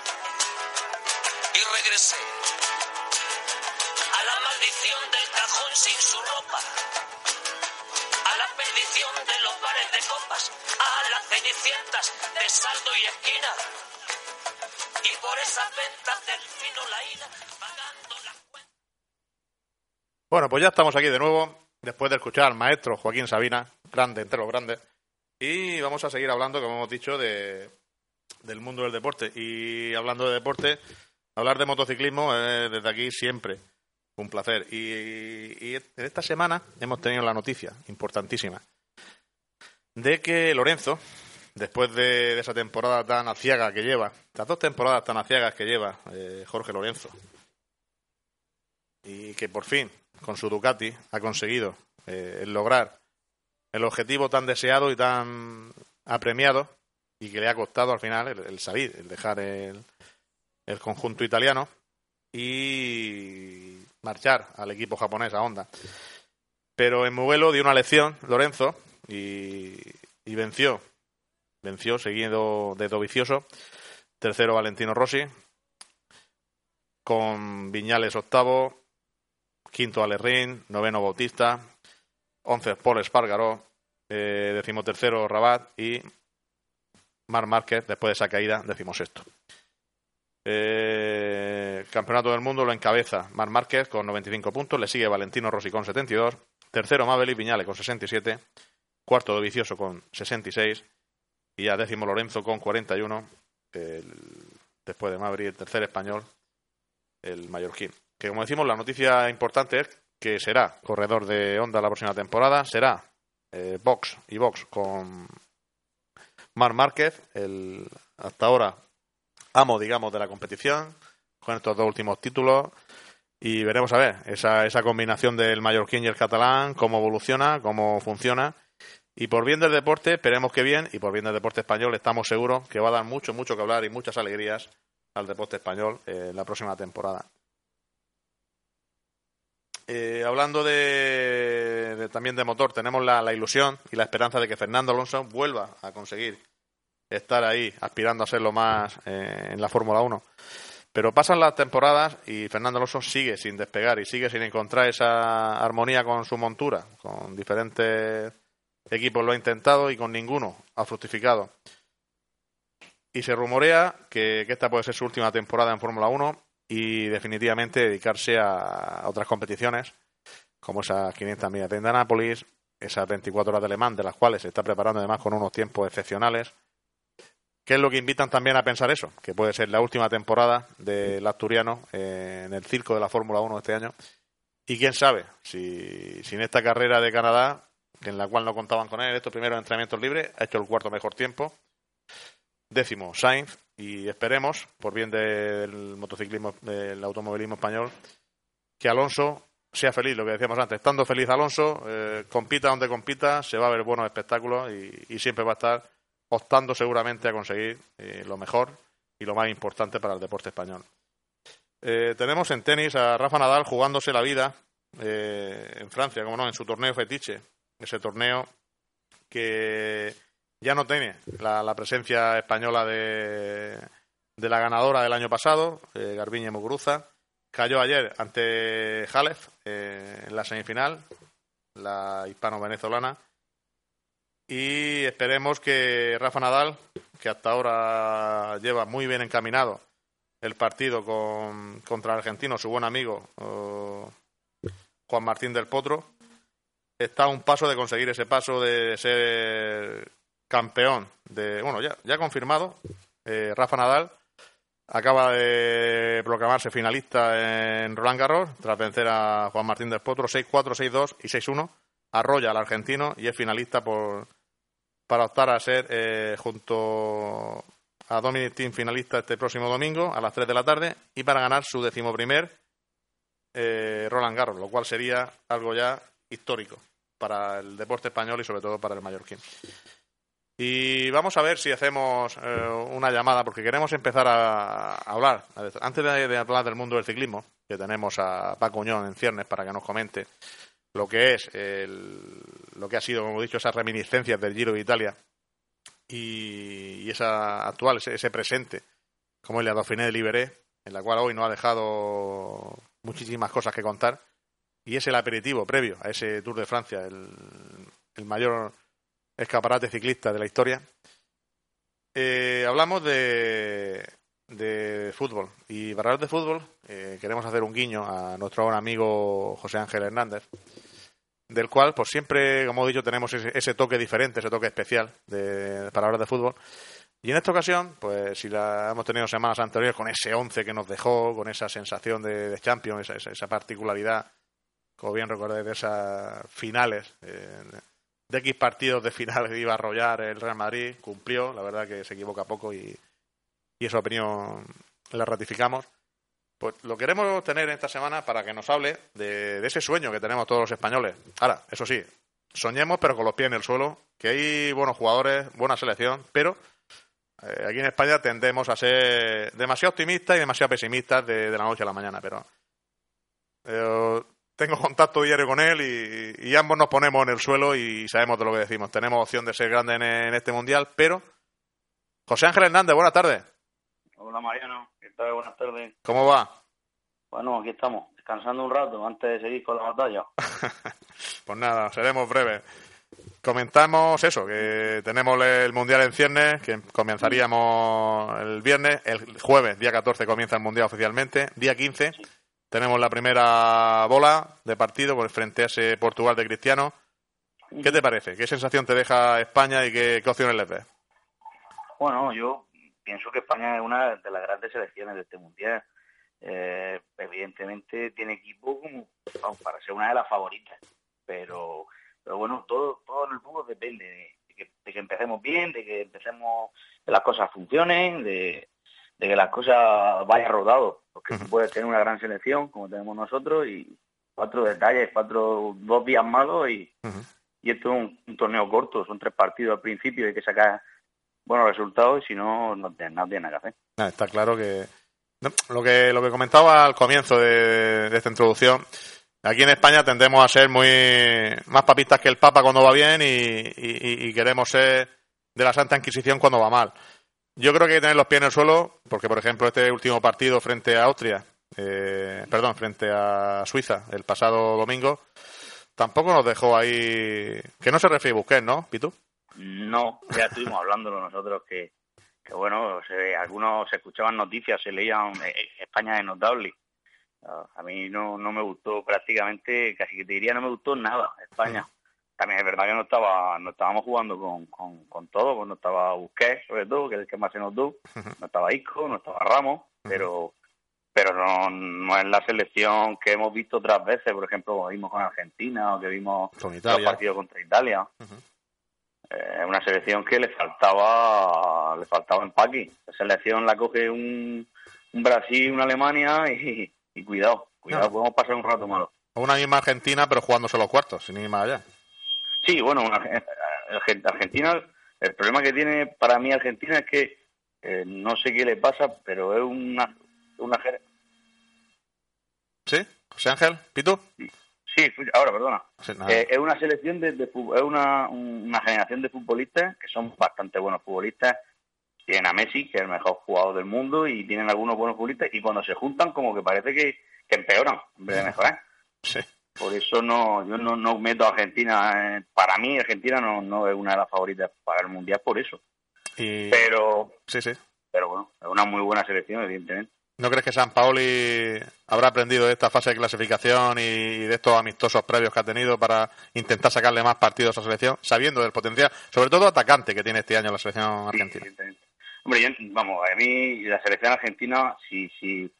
Y regresé a la maldición del cajón sin su ropa, a la perdición de los bares de copas, a las cenicientas de saldo y esquina. Y por esas ventas del fino la ira, pagando la cuenta. Bueno, pues ya estamos aquí de nuevo, después de escuchar al maestro Joaquín Sabina, grande entre los grandes, y vamos a seguir hablando, como hemos dicho, de, del mundo del deporte. Y hablando de deporte, hablar de motociclismo desde aquí siempre un placer. Y, en esta semana hemos tenido la noticia importantísima de que Lorenzo, después de, esa temporada tan aciaga que lleva, las dos temporadas tan aciagas que lleva eh, Jorge Lorenzo, y que por fin con su Ducati ha conseguido eh, lograr el objetivo tan deseado y tan apremiado y que le ha costado al final el salir, el dejar el, el conjunto italiano y marchar al equipo japonés a Honda. Pero en Mugello dio una lección Lorenzo y, venció. Venció seguido de Dovicioso. Tercero Valentino Rossi. Con Viñales octavo. Quinto Alerrín. Noveno Bautista. Once Paul Espargaró. Eh, decimotercero Rabat. Y Mar Márquez, después de esa caída, decimosexto. Eh, campeonato del mundo lo encabeza Mar Márquez con 95 puntos, le sigue Valentino Rossi con 72, tercero Mabel Viñales con 67, cuarto Dovicioso con 66 y ya décimo Lorenzo con 41, el, después de Mabri el tercer español, el mallorquín. Que como decimos, la noticia importante es que será corredor de Honda la próxima temporada, será eh, box y box con Mar Márquez, el hasta ahora amo, digamos, de la competición, con estos dos últimos títulos. Y veremos a ver esa, esa combinación del mallorquín y el catalán, cómo evoluciona, cómo funciona. Y por bien del deporte, esperemos que bien, y por bien del deporte español, estamos seguros que va a dar mucho, mucho que hablar y muchas alegrías al deporte español en la próxima temporada. Eh, hablando de, también de motor, tenemos la, la, ilusión y la esperanza de que Fernando Alonso vuelva a conseguir estar ahí, aspirando a ser lo más eh, en la Fórmula 1. Pero pasan las temporadas y Fernando Alonso sigue sin despegar y sigue sin encontrar esa armonía con su montura. Con diferentes equipos lo ha intentado y con ninguno ha fructificado. Y se rumorea que, esta puede ser su última temporada en Fórmula 1 y definitivamente dedicarse a, otras competiciones, como esas 500 millas de Indianápolis, esas 24 horas de Le de las cuales se está preparando además con unos tiempos excepcionales. ¿Qué es lo que invitan también a pensar eso? Que puede ser la última temporada del asturiano eh, en el circo de la Fórmula 1 este año. Y quién sabe, si, si en esta carrera de Canadá, en la cual no contaban con él, estos primeros entrenamientos libres, ha hecho el cuarto mejor tiempo décimo Sainz y esperemos, por bien del motociclismo, del automovilismo español, que Alonso sea feliz, lo que decíamos antes, estando feliz Alonso, eh, compita donde compita, se va a ver buenos espectáculos y, siempre va a estar optando seguramente a conseguir eh, lo mejor y lo más importante para el deporte español. Eh, tenemos en tenis a Rafa Nadal jugándose la vida en Francia, como no, en su torneo fetiche, ese torneo que ya no tiene la, presencia española de, la ganadora del año pasado, eh, Garbiñe Muguruza. Cayó ayer ante Jalef eh, en la semifinal, la hispano-venezolana. Y esperemos que Rafa Nadal, que hasta ahora lleva muy bien encaminado el partido con, contra el argentino, su buen amigo Juan Martín del Potro, está a un paso de conseguir ese paso de ser campeón de, bueno, ya, ya confirmado, eh, Rafa Nadal acaba de proclamarse finalista en Roland Garros tras vencer a Juan Martín del Potro 6-4, 6-2 y 6-1. Arrolla al argentino y es finalista por, para optar a ser eh, junto a Dominic Team finalista este próximo domingo a las 3 de la tarde y para ganar su decimoprimer eh, Roland Garros, lo cual sería algo ya histórico para el deporte español y sobre todo para el mallorquín. Y vamos a ver si hacemos eh, una llamada, porque queremos empezar a, hablar, antes de, hablar del mundo del ciclismo, que tenemos a Paco Uñón en ciernes para que nos comente lo que es lo que ha sido, como he dicho, esas reminiscencias del Giro de Italia y, esa actual, ese, presente, como es la Dauphiné de Liberé, en la cual hoy nos ha dejado muchísimas cosas que contar, y es el aperitivo previo a ese Tour de Francia, el mayor escaparate ciclista de la historia. Eh, hablamos de, de fútbol. Y para hablar de fútbol, eh, queremos hacer un guiño a nuestro buen amigo José Ángel Hernández, del cual, pues siempre, como he dicho, tenemos ese, toque diferente, ese toque especial de, para hablar de fútbol. Y en esta ocasión, pues si la hemos tenido semanas anteriores con ese 11 que nos dejó, con esa sensación de, de Champions, esa, esa, particularidad, como bien recordáis, de esas finales, eh, de X partidos de final iba a arrollar el Real Madrid, cumplió, la verdad que se equivoca poco y, y esa opinión la ratificamos. Pues lo queremos tener esta semana para que nos hable de, ese sueño que tenemos todos los españoles. Ahora, eso sí, soñemos pero con los pies en el suelo, que hay buenos jugadores, buena selección, pero eh, aquí en España tendemos a ser demasiado optimistas y demasiado pesimistas de, la noche a la mañana, pero eh, tengo contacto diario con él y, ambos nos ponemos en el suelo y sabemos de lo que decimos. Tenemos opción de ser grandes en, este mundial, pero. José Ángel Hernández, buenas tardes. Hola Mariano, ¿qué tal? Buenas tardes. ¿Cómo va? Bueno, aquí estamos, descansando un rato antes de seguir con la batalla. (laughs) pues nada, seremos breves. Comentamos eso, que tenemos el Mundial en ciernes, que comenzaríamos el viernes, el jueves, día 14, comienza el Mundial oficialmente, día 15 tenemos la primera bola de partido por frente a ese Portugal de Cristiano. ¿Qué te parece? ¿Qué sensación te deja España y qué, opciones les ves? Bueno, yo pienso que España es una de las grandes selecciones de este mundial. Eh, evidentemente tiene equipo como para ser una de las favoritas, pero, pero bueno, todo, todo en el fútbol depende de, que, de que empecemos bien, de que empecemos, que las cosas funcionen, de, de que las cosas vayan rodado, porque se puede tener una gran selección como tenemos nosotros y cuatro detalles, cuatro dos días malos y, y esto es un, torneo corto, son tres partidos al principio, hay que sacar buenos resultados y si no, no tiene, nada que hacer. Ah, está claro que lo que lo que comentaba al comienzo de, esta introducción Aquí en España tendemos a ser muy más papistas que el Papa cuando va bien y, queremos ser de la Santa Inquisición cuando va mal. Yo creo que hay que tener los pies en el suelo, porque por ejemplo este último partido frente a Austria, eh, perdón, frente a Suiza el pasado domingo, tampoco nos dejó ahí. Que no se refiere Busquets, ¿no, Pitu? No, ya estuvimos hablándolo nosotros que, que bueno, se, algunos escuchaban noticias, se leían eh, España es notable. A mí no, no me gustó prácticamente, casi que te diría no me gustó nada España. También es verdad que no estaba no estábamos jugando con, con, con todo, pues no estaba Busquets sobre todo, que es el que más se nos dio, no estaba Isco, no estaba Ramos, pero pero no, no es la selección que hemos visto otras veces, por ejemplo, vimos con Argentina o que vimos los partidos contra Italia. Es eh, una selección que le faltaba le faltaba empaque. La selección la coge un, un Brasil, una Alemania y, y cuidado, cuidado, podemos pasar un rato malo. Una misma Argentina, pero jugándose los cuartos, sin ir más allá. Sí, bueno, una, Argentina, el problema que tiene para mí Argentina es que eh, no sé qué le pasa, pero es una... una ¿Sí? José Ángel, ¿Pito? Sí, ahora, perdona. Eh, es una selección de, de, es una, una generación de futbolistas que son bastante buenos futbolistas tienen a Messi, que es el mejor jugador del mundo, y tienen algunos buenos futbolistas, y cuando se juntan como que parece que, empeoran en vez de mejorar. (laughs) Por eso no, yo no, no meto a Argentina. Eh, para mí, Argentina no, no es una de las favoritas para el Mundial por eso. Pero, sí, sí. pero bueno, es una muy buena selección, evidentemente. ¿No crees que San Paoli habrá aprendido de esta fase de clasificación y de estos amistosos previos que ha tenido para intentar sacarle más partidos a la selección, sabiendo del potencial, sobre todo atacante que tiene este año la selección argentina? Hombre, vamos, a mí la selección argentina, si, si,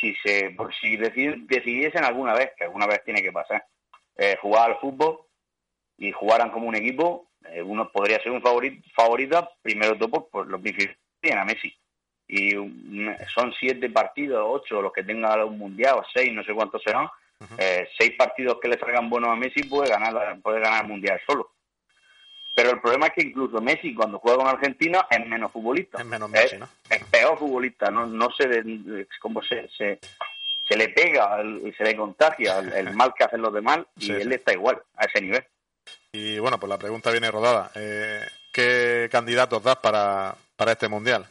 si, se, si decidiesen alguna vez, que alguna vez tiene que pasar, eh, jugar al fútbol y jugaran como un equipo, eh, uno podría ser un favorito, favorito primero todo por, los tienen a Messi. Y son siete partidos, ocho los que tengan un mundial, o seis, no sé cuántos serán. eh, seis partidos que le salgan buenos a Messi puede ganar, puede ganar el mundial solo. Pero el problema es que incluso Messi, cuando juega con Argentina, es menos futbolista. Es menos Messi, ¿no? Es peor futbolista, no, no se, como se, se, se le pega y se le contagia el, (laughs) mal que hacen los demás y él está igual, a ese nivel. Y bueno, pues la pregunta viene rodada. Eh, ¿Qué candidatos das para, para este Mundial?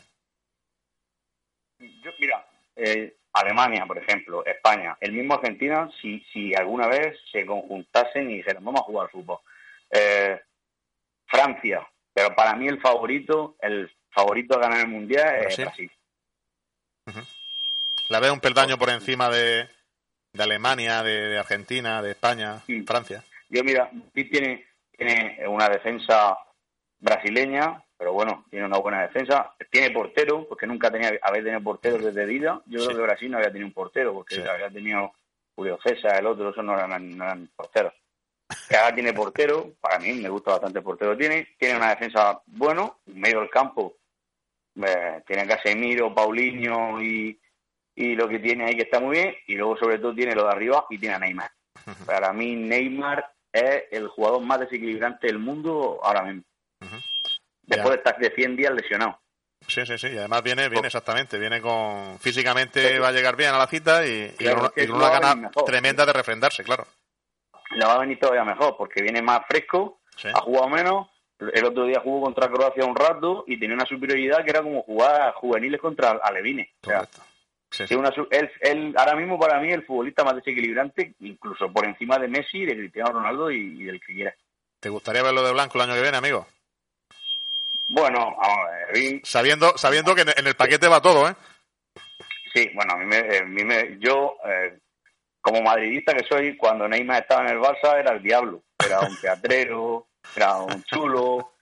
Eh, Alemania, por ejemplo, España, el mismo Argentina, si, si alguna vez se conjuntasen y dijeran, vamos a jugar fútbol. Eh, Francia, pero para mí el favorito, el favorito a ganar el mundial es Brasil. La veo un peldaño por encima de, de Alemania, de, Argentina, de España, Francia. Yo mira, tiene, tiene una defensa brasileña, pero bueno, tiene una buena defensa. Tiene portero, porque nunca tenía había tenido portero desde vida. Yo creo que Brasil no había tenido un portero, porque había tenido Julio César, el otro, esos no eran, no eran porteros que ahora tiene portero, para mí me gusta bastante el portero tiene, tiene una defensa bueno, medio del campo, eh, tiene Casemiro, Paulinho y, y lo que tiene ahí que está muy bien, y luego sobre todo tiene lo de arriba y tiene a Neymar. Para mí Neymar es el jugador más desequilibrante del mundo ahora mismo. Después de estar de 100 días lesionado. Sí, sí, sí. Y además viene, viene exactamente, viene con físicamente va a llegar bien a la cita y, y, una, gana tremenda de refrendarse, claro le va a venir todavía mejor porque viene más fresco, ha jugado menos. El otro día jugó contra Croacia un rato y tenía una superioridad que era como jugar juveniles contra Alevines. O sea, una, él, ahora mismo para mí el futbolista más desequilibrante, incluso por encima de Messi, de Cristiano Ronaldo y, del que quiera. ¿Te gustaría verlo de blanco el año que viene, amigo? Bueno, vamos a ver. Sabiendo, sabiendo que en el paquete va todo, ¿eh? Sí, bueno, a mí me, a mí me yo eh, como madridista que soy, cuando Neymar estaba en el Barça era el diablo, era un teatrero, (laughs) era un chulo.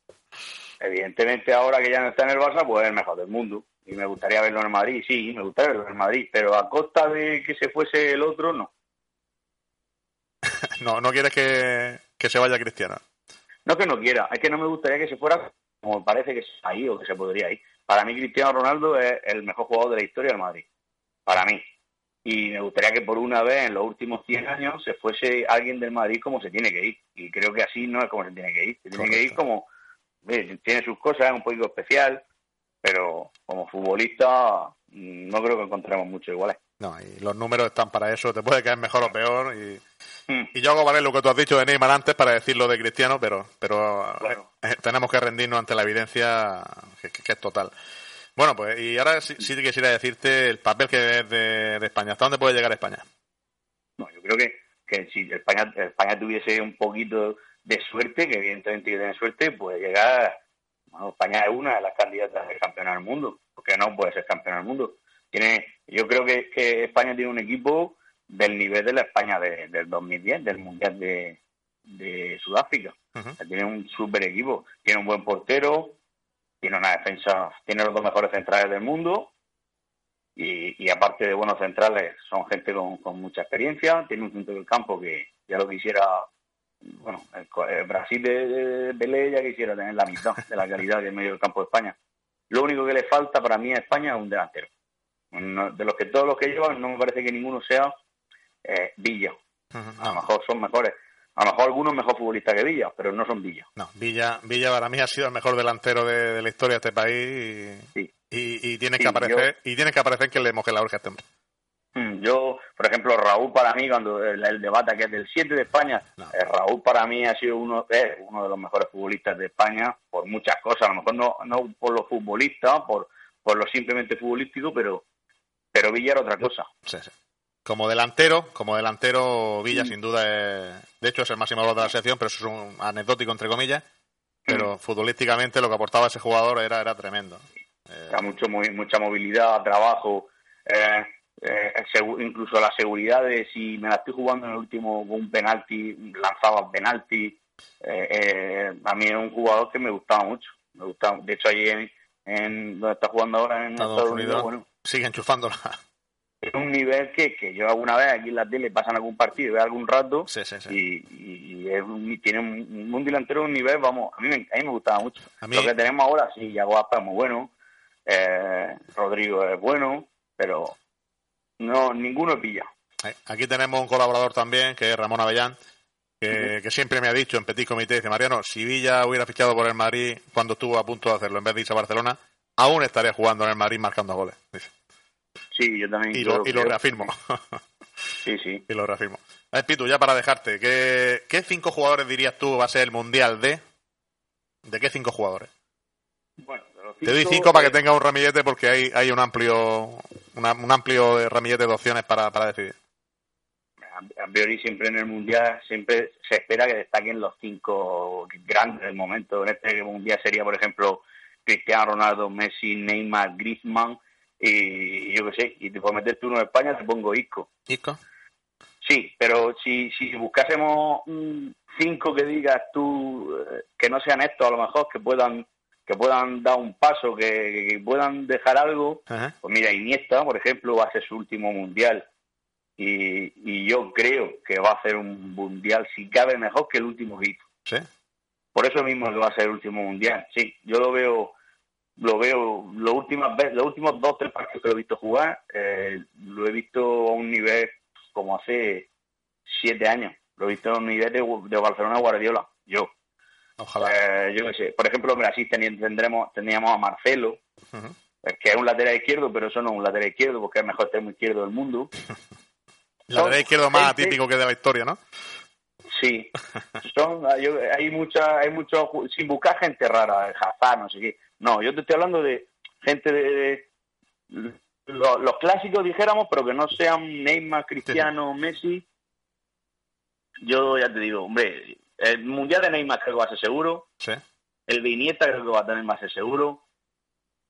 Evidentemente ahora que ya no está en el Barça, pues es el mejor del mundo. Y me gustaría verlo en Madrid, sí, me gustaría verlo en Madrid, pero a costa de que se fuese el otro, no. (laughs) no, no quieres que, que se vaya Cristiano. No que no quiera, es que no me gustaría que se fuera como parece que es ahí o que se podría ir. Para mí Cristiano Ronaldo es el mejor jugador de la historia del Madrid. Para mí y me gustaría que por una vez en los últimos 100 años se fuese alguien del Madrid como se tiene que ir. Y creo que así no es como se tiene que ir. Se tiene que ir como... tiene sus cosas, es un poquito especial, pero como futbolista mm, no creo que encontremos mucho iguales. No, y los números están para eso. Te puede caer mejor o peor. Y, Mm. y yo hago valer lo que tú has dicho de Neymar antes para decirlo de Cristiano, pero, pero Claro. eh, tenemos que rendirnos ante la evidencia que, que- que es total. Bueno, pues y ahora sí, sí quisiera decirte el papel que ves de, de España. ¿Hasta dónde puede llegar España? No, yo creo que, que si España, España tuviese un poquito de suerte, que evidentemente tiene suerte, puede llegar. Bueno, España es una de las candidatas de campeona del mundo, porque no puede ser campeona del mundo. Tiene, yo creo que, que España tiene un equipo del nivel de la España de- del 2010, del Mundial de, de Sudáfrica. Ujú. O sea, tiene un super equipo, tiene un buen portero, tiene una defensa, tiene los dos mejores centrales del mundo y, y aparte de buenos centrales son gente con, con mucha experiencia, tiene un centro del campo que ya lo quisiera, bueno, el, Brasil de, de Pelé ya quisiera tener la mitad de la calidad del medio del campo de España. Lo único que le falta para mí a España es un delantero. No- de los que todos los que llevan no me parece que ninguno sea eh, Villa. A lo mejor son mejores. A lo mejor algunos mejor futbolistas que Villa, pero no son Villa. no, Villa, Villa para mí ha sido el mejor delantero de, de la historia de este país y, Sí. y, y tiene Sí, que aparecer y tiene que aparecer que le moje la oreja a este hombre. Mm, Yo, por ejemplo, Raúl para mí, cuando el, el debate que es del 7 de España, No. eh, Raúl para mí ha sido uno, es uno de los mejores futbolistas de España por muchas cosas, a lo mejor no, no por los futbolistas, por, por lo simplemente futbolístico, pero, pero Villa era otra cosa. Sí, sí. Como delantero, como delantero, Villa Mm. sin duda es, de hecho es el máximo valor de la selección, pero eso es un anecdótico entre comillas. Pero futbolísticamente lo que aportaba ese jugador era, era tremendo. Eh, O sea, mucho, mucha movilidad, trabajo, eh, eh, incluso la seguridad de si me la estoy jugando en el último con un penalti, lanzaba penalti. Eh, eh, a mí era un jugador que me gustaba mucho. Me gustaba. De hecho, allí en, en donde está jugando ahora en Estados Estados, Unidos. Unidos, bueno, sigue enchufándola. es un nivel que, que yo alguna vez aquí en la tele pasan algún partido y veo algún rato Sí, sí, sí. y, es un- tiene un, un delantero de un nivel, vamos, a mí, me, a mí me gustaba mucho. A mí- Lo que tenemos ahora, sí, Yago Aspa es muy bueno, eh, Rodrigo es bueno, pero no ninguno pilla. Eh, Aquí tenemos un colaborador también, que es Ramón Avellán, que, que siempre me ha dicho en Petit Comité, dice Mariano, si Villa hubiera fichado por el Madrid cuando estuvo a punto de hacerlo, en vez de irse a Barcelona, aún estaría jugando en el Madrid marcando goles. dice. Sí, yo también. Y lo, y lo reafirmo. Sí, sí. (laughs) y lo reafirmo. A ver, Pitu, ya para dejarte, ¿qué, ¿qué cinco jugadores dirías tú va a ser el Mundial de? ¿De qué cinco jugadores? Bueno, de los Te doy cinco eh, para que tenga un ramillete porque hay, hay un amplio una- un amplio ramillete de opciones para, para decidir. a priori siempre en el mundial siempre se espera que destaquen los cinco grandes del momento. En este mundial sería, por ejemplo, Cristiano Ronaldo, Messi, Neymar, Griezmann y yo qué sé. Y te puedo meter tú uno de España, te pongo Isco. Isco. Sí, pero si, si buscásemos cinco que digas tú eh, que no sean estos, a lo mejor que puedan que puedan dar un paso, que, que puedan dejar algo, Ajá. pues mira, Iniesta, por ejemplo, va a ser su último mundial. Y, y yo creo que va a hacer un mundial, si cabe, mejor que el último que hizo. Sí. Por eso mismo que va a ser el último mundial. Sí, yo lo veo, lo veo, los últimas veces, los últimos dos tres partidos que lo he visto jugar, eh, lo he visto a un nivel como hace siete años. Lo he visto a un nivel de, de Barcelona Guardiola. Yo, Ojalá. Eh, yo qué sé. Por ejemplo, en Brasil tendremos, tendríamos a Marcelo, eh, que es un lateral izquierdo, pero eso no es un lateral izquierdo porque es el mejor extremo izquierdo del mundo. (laughs) La de izquierdo más atípico que de la historia, ¿no? Sí, son, yo- hay mucha, hay mucho, sin buscar gente rara, Hazard, no sé qué. No, yo te estoy hablando de gente de, de- lo- los clásicos dijéramos, pero que no sean Neymar, Cristiano, Messi. Yo ya te digo, hombre, el mundial de Neymar creo que va a ser seguro, Sí. el de Iniesta creo que va a tener más seguro.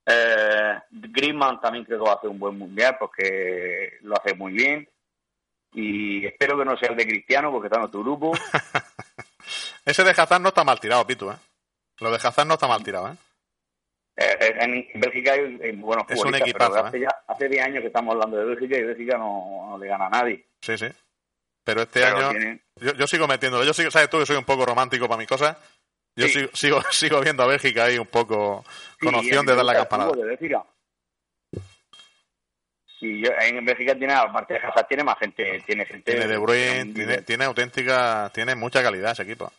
Eh, Griezmann también creo que va a hacer un buen mundial porque lo hace muy bien. Y espero que no sea el de Cristiano porque está en otro grupo. (laughs) Ese de Hazard no está mal tirado, Pitu, ¿eh? Lo de Hazard no está mal tirado, ¿eh? Eh, eh, en Bélgica hay eh, buenos Es un equipazo, pero hace, ya, hace 10 años que estamos hablando de Bélgica y Bélgica no, no le gana a nadie. Sí, sí. Pero este Pero año tienen- yo, yo sigo metiéndolo. Yo sigo, sabes tú que soy un poco romántico para mis cosas. Yo Sí. sigo, sigo, (laughs) sigo viendo a Bélgica ahí un poco con Sí, opción de dar la campanada. de Bélgica. Sí, yo, en Bélgica tiene, aparte de Hazard, tiene más gente. Tiene gente. Tiene De Bruyne, tiene, tiene auténtica, tiene mucha calidad ese equipo.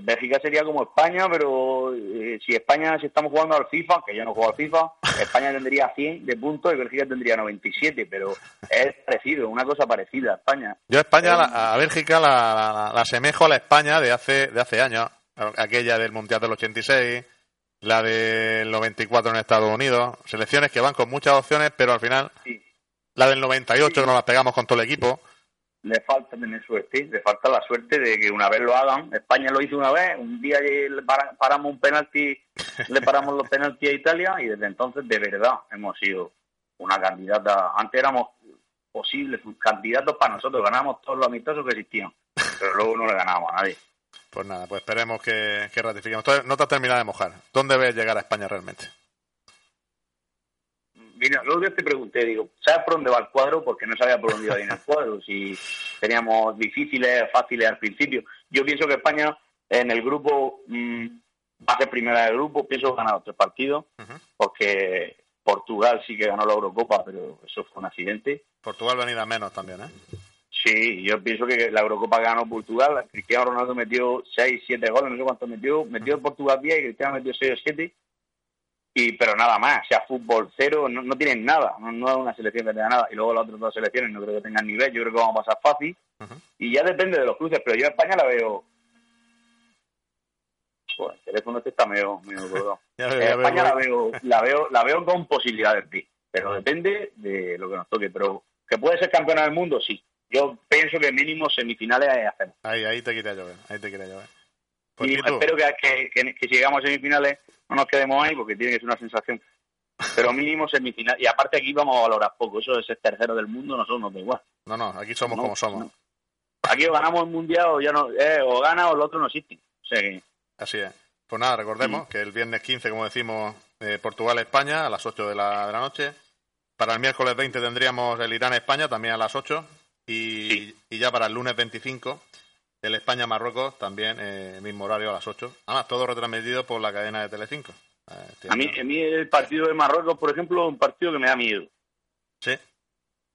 Bélgica sería como España, pero eh, si España, si estamos jugando al FIFA, que yo no juego al FIFA, España tendría 100 de puntos y Bélgica tendría 97, pero es parecido, una cosa parecida a España. Yo a España, la- a Bélgica la, la, la asemejo a la España de hace, de hace años, aquella del Mundial del 86, la del 94 en Estados Unidos, selecciones que van con muchas opciones, pero al final Sí, la del 98 que nos las pegamos con todo el equipo. le falta tener suerte, le falta la suerte de que una vez lo hagan. España lo hizo una vez, un día le para- paramos un penalti, (laughs) le paramos los penaltis a Italia y desde entonces de verdad hemos sido una candidata. Antes éramos posibles candidatos para nosotros, ganábamos todos los amistosos que existían, pero luego no le ganábamos a nadie. Pues nada, pues esperemos que, que ratifiquemos. Entonces, no te has terminado de mojar. ¿Dónde ves llegar a España realmente? Mira, luego yo te pregunté, digo, ¿sabes por dónde va el cuadro? Porque no sabía por dónde iba a ir el cuadro, si teníamos difíciles, fáciles al principio. Yo pienso que España en el grupo mm, va a ser primera del grupo, pienso ganar los tres partidos, porque Portugal sí que ganó la Eurocopa, pero eso fue un accidente. Portugal venida menos también, ¿eh? Sí, yo pienso que la Eurocopa ganó Portugal, Cristiano Ronaldo metió 6, 7 goles, no sé cuántos metió, metió Portugal 10 y Cristiano metió 6 o 7, y, pero nada más, o sea, fútbol cero, no, no tienen nada, no, no es una selección que tenga nada, y luego las otras dos selecciones no creo que tengan nivel, yo creo que vamos a pasar fácil, y ya depende de los cruces, pero yo a España la veo... Pues el teléfono este está medio, medio (laughs) colgado. Ya veo, ya veo, España la veo, la veo, la veo con posibilidades, sí, pero depende de lo que nos toque. Pero que puede ser campeona del mundo, sí. Yo pienso que mínimo semifinales hacemos. Ahí, ahí te quería llover, ahí te quería llover. Pues y espero que, que, que- que si llegamos a semifinales no nos quedemos ahí porque tiene que ser una sensación. Pero mínimo semifinal. Y aparte aquí vamos a valorar poco. Eso de ser tercero del mundo, nosotros nos da igual. no, no, aquí somos No, como somos. no. Aquí o ganamos el mundial o ya no, eh, o gana o el otro no existe. O sea que Así es. Pues nada, recordemos que el viernes 15, como decimos, eh, Portugal-España a las 8 de la, de la noche. Para el miércoles 20 tendríamos el Irán-España también a las 8. Y, Sí. y ya para el lunes 25, el España-Marruecos también, eh, mismo horario a las 8. Además, todo retransmitido por la cadena de Telecinco. Eh, a mí, a mí el partido de Marruecos, por ejemplo, es un partido que me da miedo. Sí,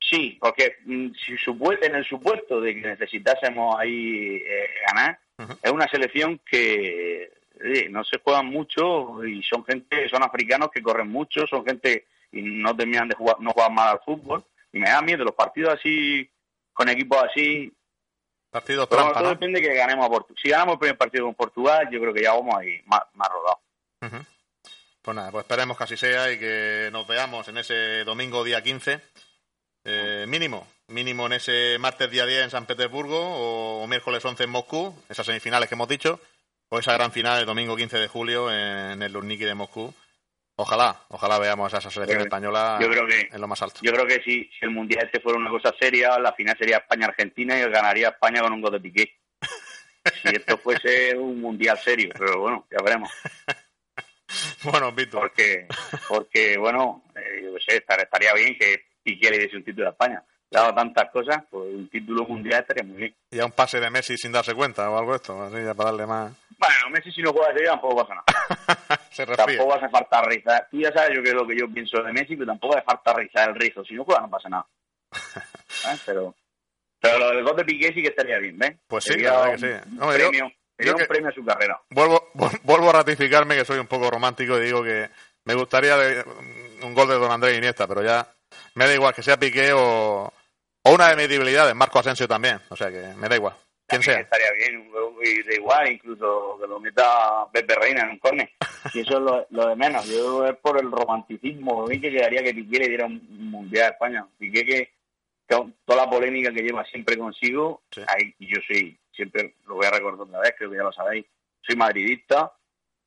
Sí, porque mm, si supu- en el supuesto de que necesitásemos ahí eh, ganar, es una selección que oye, no se juegan mucho y son gente, son africanos que corren mucho, son gente y no terminan de jugar, no juegan mal al fútbol. Y me da miedo los partidos así, con equipos así. Partido trampa, todo ¿no? depende de que ganemos a Portugal. Si ganamos el primer partido con Portugal, yo creo que ya vamos ahí más, más rodados. Pues nada, pues esperemos que así sea y que nos veamos en ese domingo día 15. Eh, mínimo, mínimo en ese martes día 10 en San Petersburgo o, o miércoles 11 en Moscú, esas semifinales que hemos dicho, o esa gran final el domingo 15 de julio en, el Lurniki de Moscú. Ojalá, ojalá veamos a esa selección Yo- española yo creo que- en lo más alto. Yo creo que si, si el Mundial este fuera una cosa seria, la final sería España-Argentina y ganaría España con un gol de Piqué. (laughs) Si esto fuese un Mundial serio, pero bueno, ya veremos. (laughs) Bueno, Víctor, Porque, porque bueno, eh, yo sé, estar- estaría bien que Piqué le diese un título a España. Dado tantas cosas, pues un título mundial estaría muy bien. ya un pase de Messi sin darse cuenta o algo de esto, así ya para darle más. Bueno, Messi si no juega ese día tampoco pasa nada. (laughs) Se. Tampoco hace falta rizar. Tú ya sabes yo qué es lo que yo pienso de Messi, pero tampoco hace falta rizar el rizo. Si no juega no pasa nada. ¿Eh? (laughs) Pero, pero lo del gol de Piqué sí que estaría bien, ¿ves? Pues sí, la verdad que sí. Un yo- premio, yo un que- premio a su carrera. Vuelvo, vu- vuelvo a ratificarme que soy un poco romántico y digo que me gustaría de- un gol de Don Andrés Iniesta, pero ya me da igual que sea Piqué o, o una de mis debilidades, Marco Asensio también. O sea que me da igual. Quien (laughs) sea. Estaría bien, y de igual, incluso que lo meta Pepe Reina en un córner. (laughs) Y eso es lo, lo de menos. Yo es por el romanticismo. A mí que quedaría que Piqué le diera un un mundial a España. Piqué que, que toda la polémica que lleva siempre consigo, Sí. ahí, y yo soy, siempre lo voy a recordar otra vez, creo que ya lo sabéis, soy madridista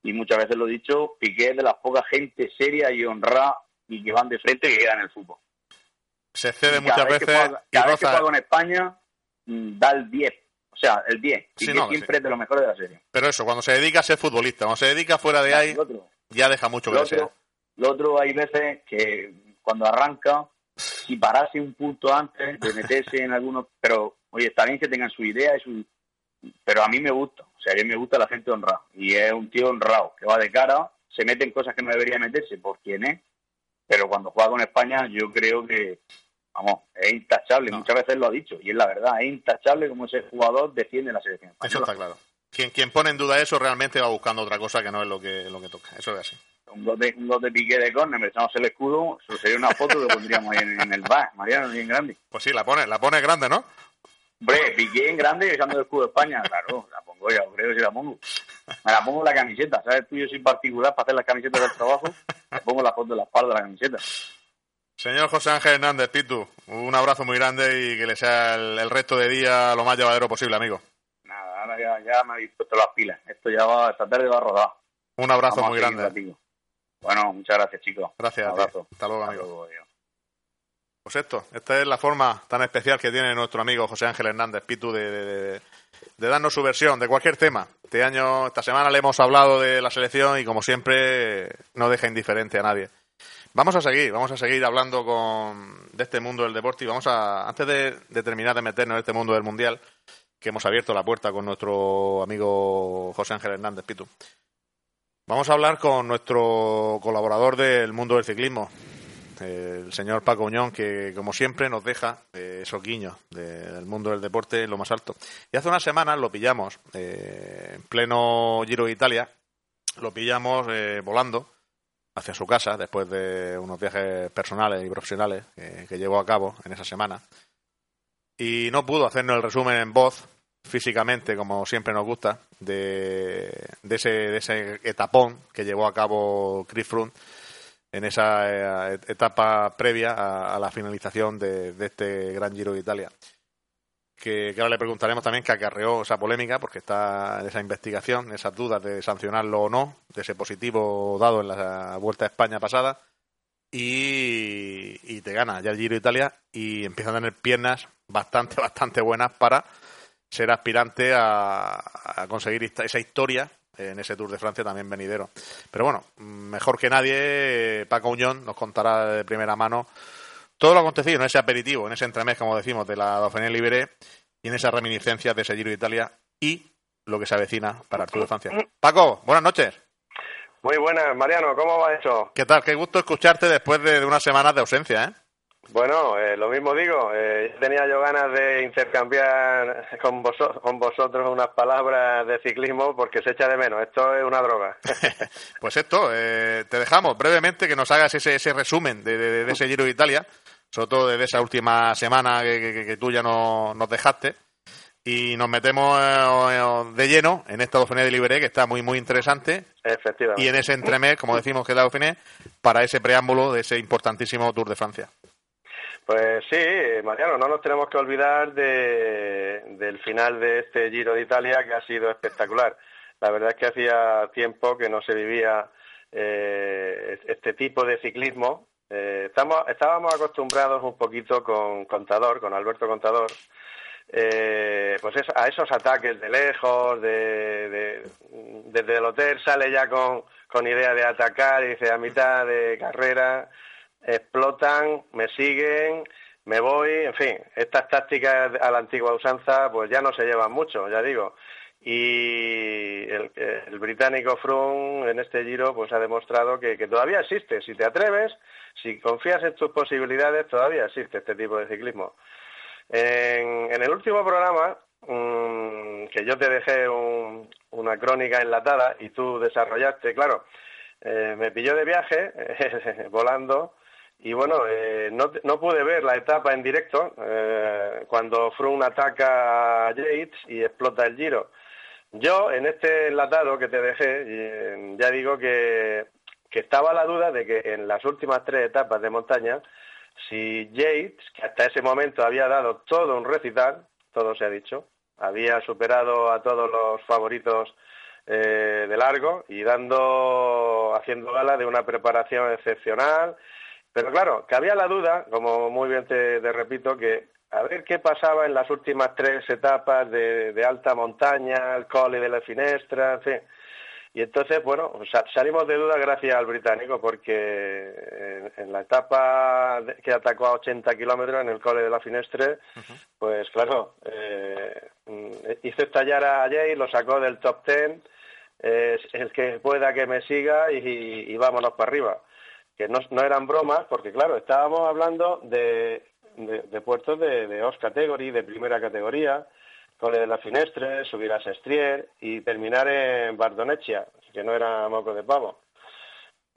y muchas veces lo he dicho, Piqué es de las pocas gente seria y honrada y que van de frente que queda en el fútbol. Se cede muchas vez que veces y cada vez que juega con España mm, da el 10. O sea, el 10. Sí, y que no, siempre es de los mejores de la serie. Pero eso, cuando se dedica a ser futbolista, cuando se dedica fuera de ahí, Lo otro, ya deja mucho que lo desear. otro, lo otro hay veces que cuando arranca, si parase un punto antes de meterse en algunos... Pero, oye, está bien que tengan su idea y su... Pero a mí me gusta. O sea, a mí me gusta la gente honrada. Y es un tío honrado, que va de cara, se mete en cosas que no debería meterse por quién es. Pero cuando juega con España, yo creo que, vamos, es intachable, muchas veces lo ha dicho, y es la verdad, es intachable como ese jugador defiende la selección española. Eso está claro. Quien, quien pone en duda eso realmente va buscando otra cosa que no es lo que, lo que toca. Eso es así. Un gol de, un gol de piqué de córner, me echamos el escudo, eso sería una foto que pondríamos ahí en, en el bar, Mariano, bien grande. Pues sí, la pone, la pone grande, ¿no? Hombre, piqué en grande echando el escudo de España, claro, la pongo ya, creo que sí la pongo. Me la pongo en la camiseta, ¿sabes? Tú yo soy particular para hacer las camisetas del trabajo, me pongo la foto de la espalda de la camiseta. Señor José Ángel Hernández, Pitu, un abrazo muy grande y que le sea el, el resto de día lo más llevadero posible, amigo. Nada, ahora ya, ya me habéis puesto las pilas. Esto ya va, esta tarde va a rodar. Un abrazo Vamos muy grande. Bueno, muchas gracias, chicos. Gracias. Un abrazo. Hasta luego, amigo. luego. Pues esto, esta es la forma tan especial que tiene nuestro amigo José Ángel Hernández Pitu de, de- de- de darnos su versión de cualquier tema. Este año, esta semana le hemos hablado de la selección y como siempre no deja indiferente a nadie. Vamos a seguir, vamos a seguir hablando con, de este mundo del deporte y vamos a, antes de, terminar de meternos en este mundo del mundial, que hemos abierto la puerta con nuestro amigo José Ángel Hernández Pitu. Vamos a hablar con nuestro colaborador del mundo del ciclismo, el señor Paco Uñón, que como siempre nos deja eh, esos guiños de- del mundo del deporte en lo más alto. Y hace unas semanas lo pillamos eh, en pleno Giro de Italia, lo pillamos eh, volando hacia su casa después de unos viajes personales y profesionales que, llevó a cabo en esa semana. Y no pudo hacernos el resumen en voz físicamente, como siempre nos gusta, de, de ese, de ese etapón que llevó a cabo Chris Froome en esa eh, etapa previa a, la finalización de este Gran Giro de Italia. Que, que ahora le preguntaremos también qué acarreó esa polémica, porque está esa investigación, esas dudas de sancionarlo o no, de ese positivo dado en la Vuelta a España pasada, y, te gana ya el Giro Italia y empieza a tener piernas bastante, (laughs) bastante buenas para ser aspirante a, conseguir esa historia en ese Tour de Francia también venidero. Pero bueno, mejor que nadie, Paco Uñón nos contará de primera mano todo lo acontecido en ese aperitivo, en ese entremés, como decimos, de la Dauphiné Libéré y en esas reminiscencias de ese Giro de Italia y lo que se avecina para el Tour de Francia. Paco, buenas noches. Muy buenas, Mariano, ¿cómo va eso? ¿Qué tal? Qué gusto escucharte después de, de unas semanas de ausencia, ¿eh? Bueno, eh, lo mismo digo, eh, tenía yo ganas de intercambiar con, con vosotros unas palabras de ciclismo porque se echa de menos, esto es una droga. (laughs) Pues esto, eh, te dejamos brevemente que nos hagas ese, ese resumen de, de- de ese Giro de Italia, sobre todo de esa última semana que, que- que tú ya no- nos dejaste, y nos metemos eh, de lleno en esta Dauphiné de Liberé, que está muy, muy interesante, Efectivamente. y en ese entremés, como decimos que es la Dauphiné, para ese preámbulo de ese importantísimo Tour de Francia. Pues sí, Mariano, no nos tenemos que olvidar de, del final de este Giro de Italia que ha sido espectacular. La verdad es que hacía tiempo que no se vivía eh, este tipo de ciclismo. Eh, estábamos acostumbrados un poquito con Contador, con Alberto Contador, eh, pues es- a esos ataques de lejos, de, de- desde el hotel sale ya con, con idea de atacar y dice a mitad de carrera explotan, me siguen, me voy, en fin, estas tácticas a la antigua usanza pues ya no se llevan mucho, ya digo. Y el, británico Froome en este giro pues ha demostrado que, todavía existe, si te atreves, si confías en tus posibilidades, todavía existe este tipo de ciclismo. En, el último programa, mm, que yo te dejé un- una crónica enlatada y tú desarrollaste, claro, eh, me pilló de viaje, (laughs) volando, y bueno, eh, no, no pude ver la etapa en directo eh, cuando Froome ataca a Yates y explota el giro. Yo, en este enlatado que te dejé, eh, ya digo que, que estaba la duda de que en las últimas tres etapas de montaña, si Yates, que hasta ese momento había dado todo un recital, todo se ha dicho, había superado a todos los favoritos eh, de largo y dando, haciendo gala de una preparación excepcional. Pero claro, que había la duda, como muy bien te, te repito, que a ver qué pasaba en las últimas tres etapas de, de alta montaña, el cole de la finestra, en fin. Y entonces, bueno, sa- salimos de duda gracias al británico, porque en, en la etapa que atacó a 80 kilómetros en el cole de la Finestre, pues claro, eh, hizo estallar a Jay, lo sacó del top 10, es el que pueda que me siga y, y vámonos para arriba. Que no, no eran bromas, porque claro, estábamos hablando de de, puertos de, de os category, de primera categoría, Cole de la Finestre, subir a Sestrier y terminar en Bardoneccia, que no era moco de pavo.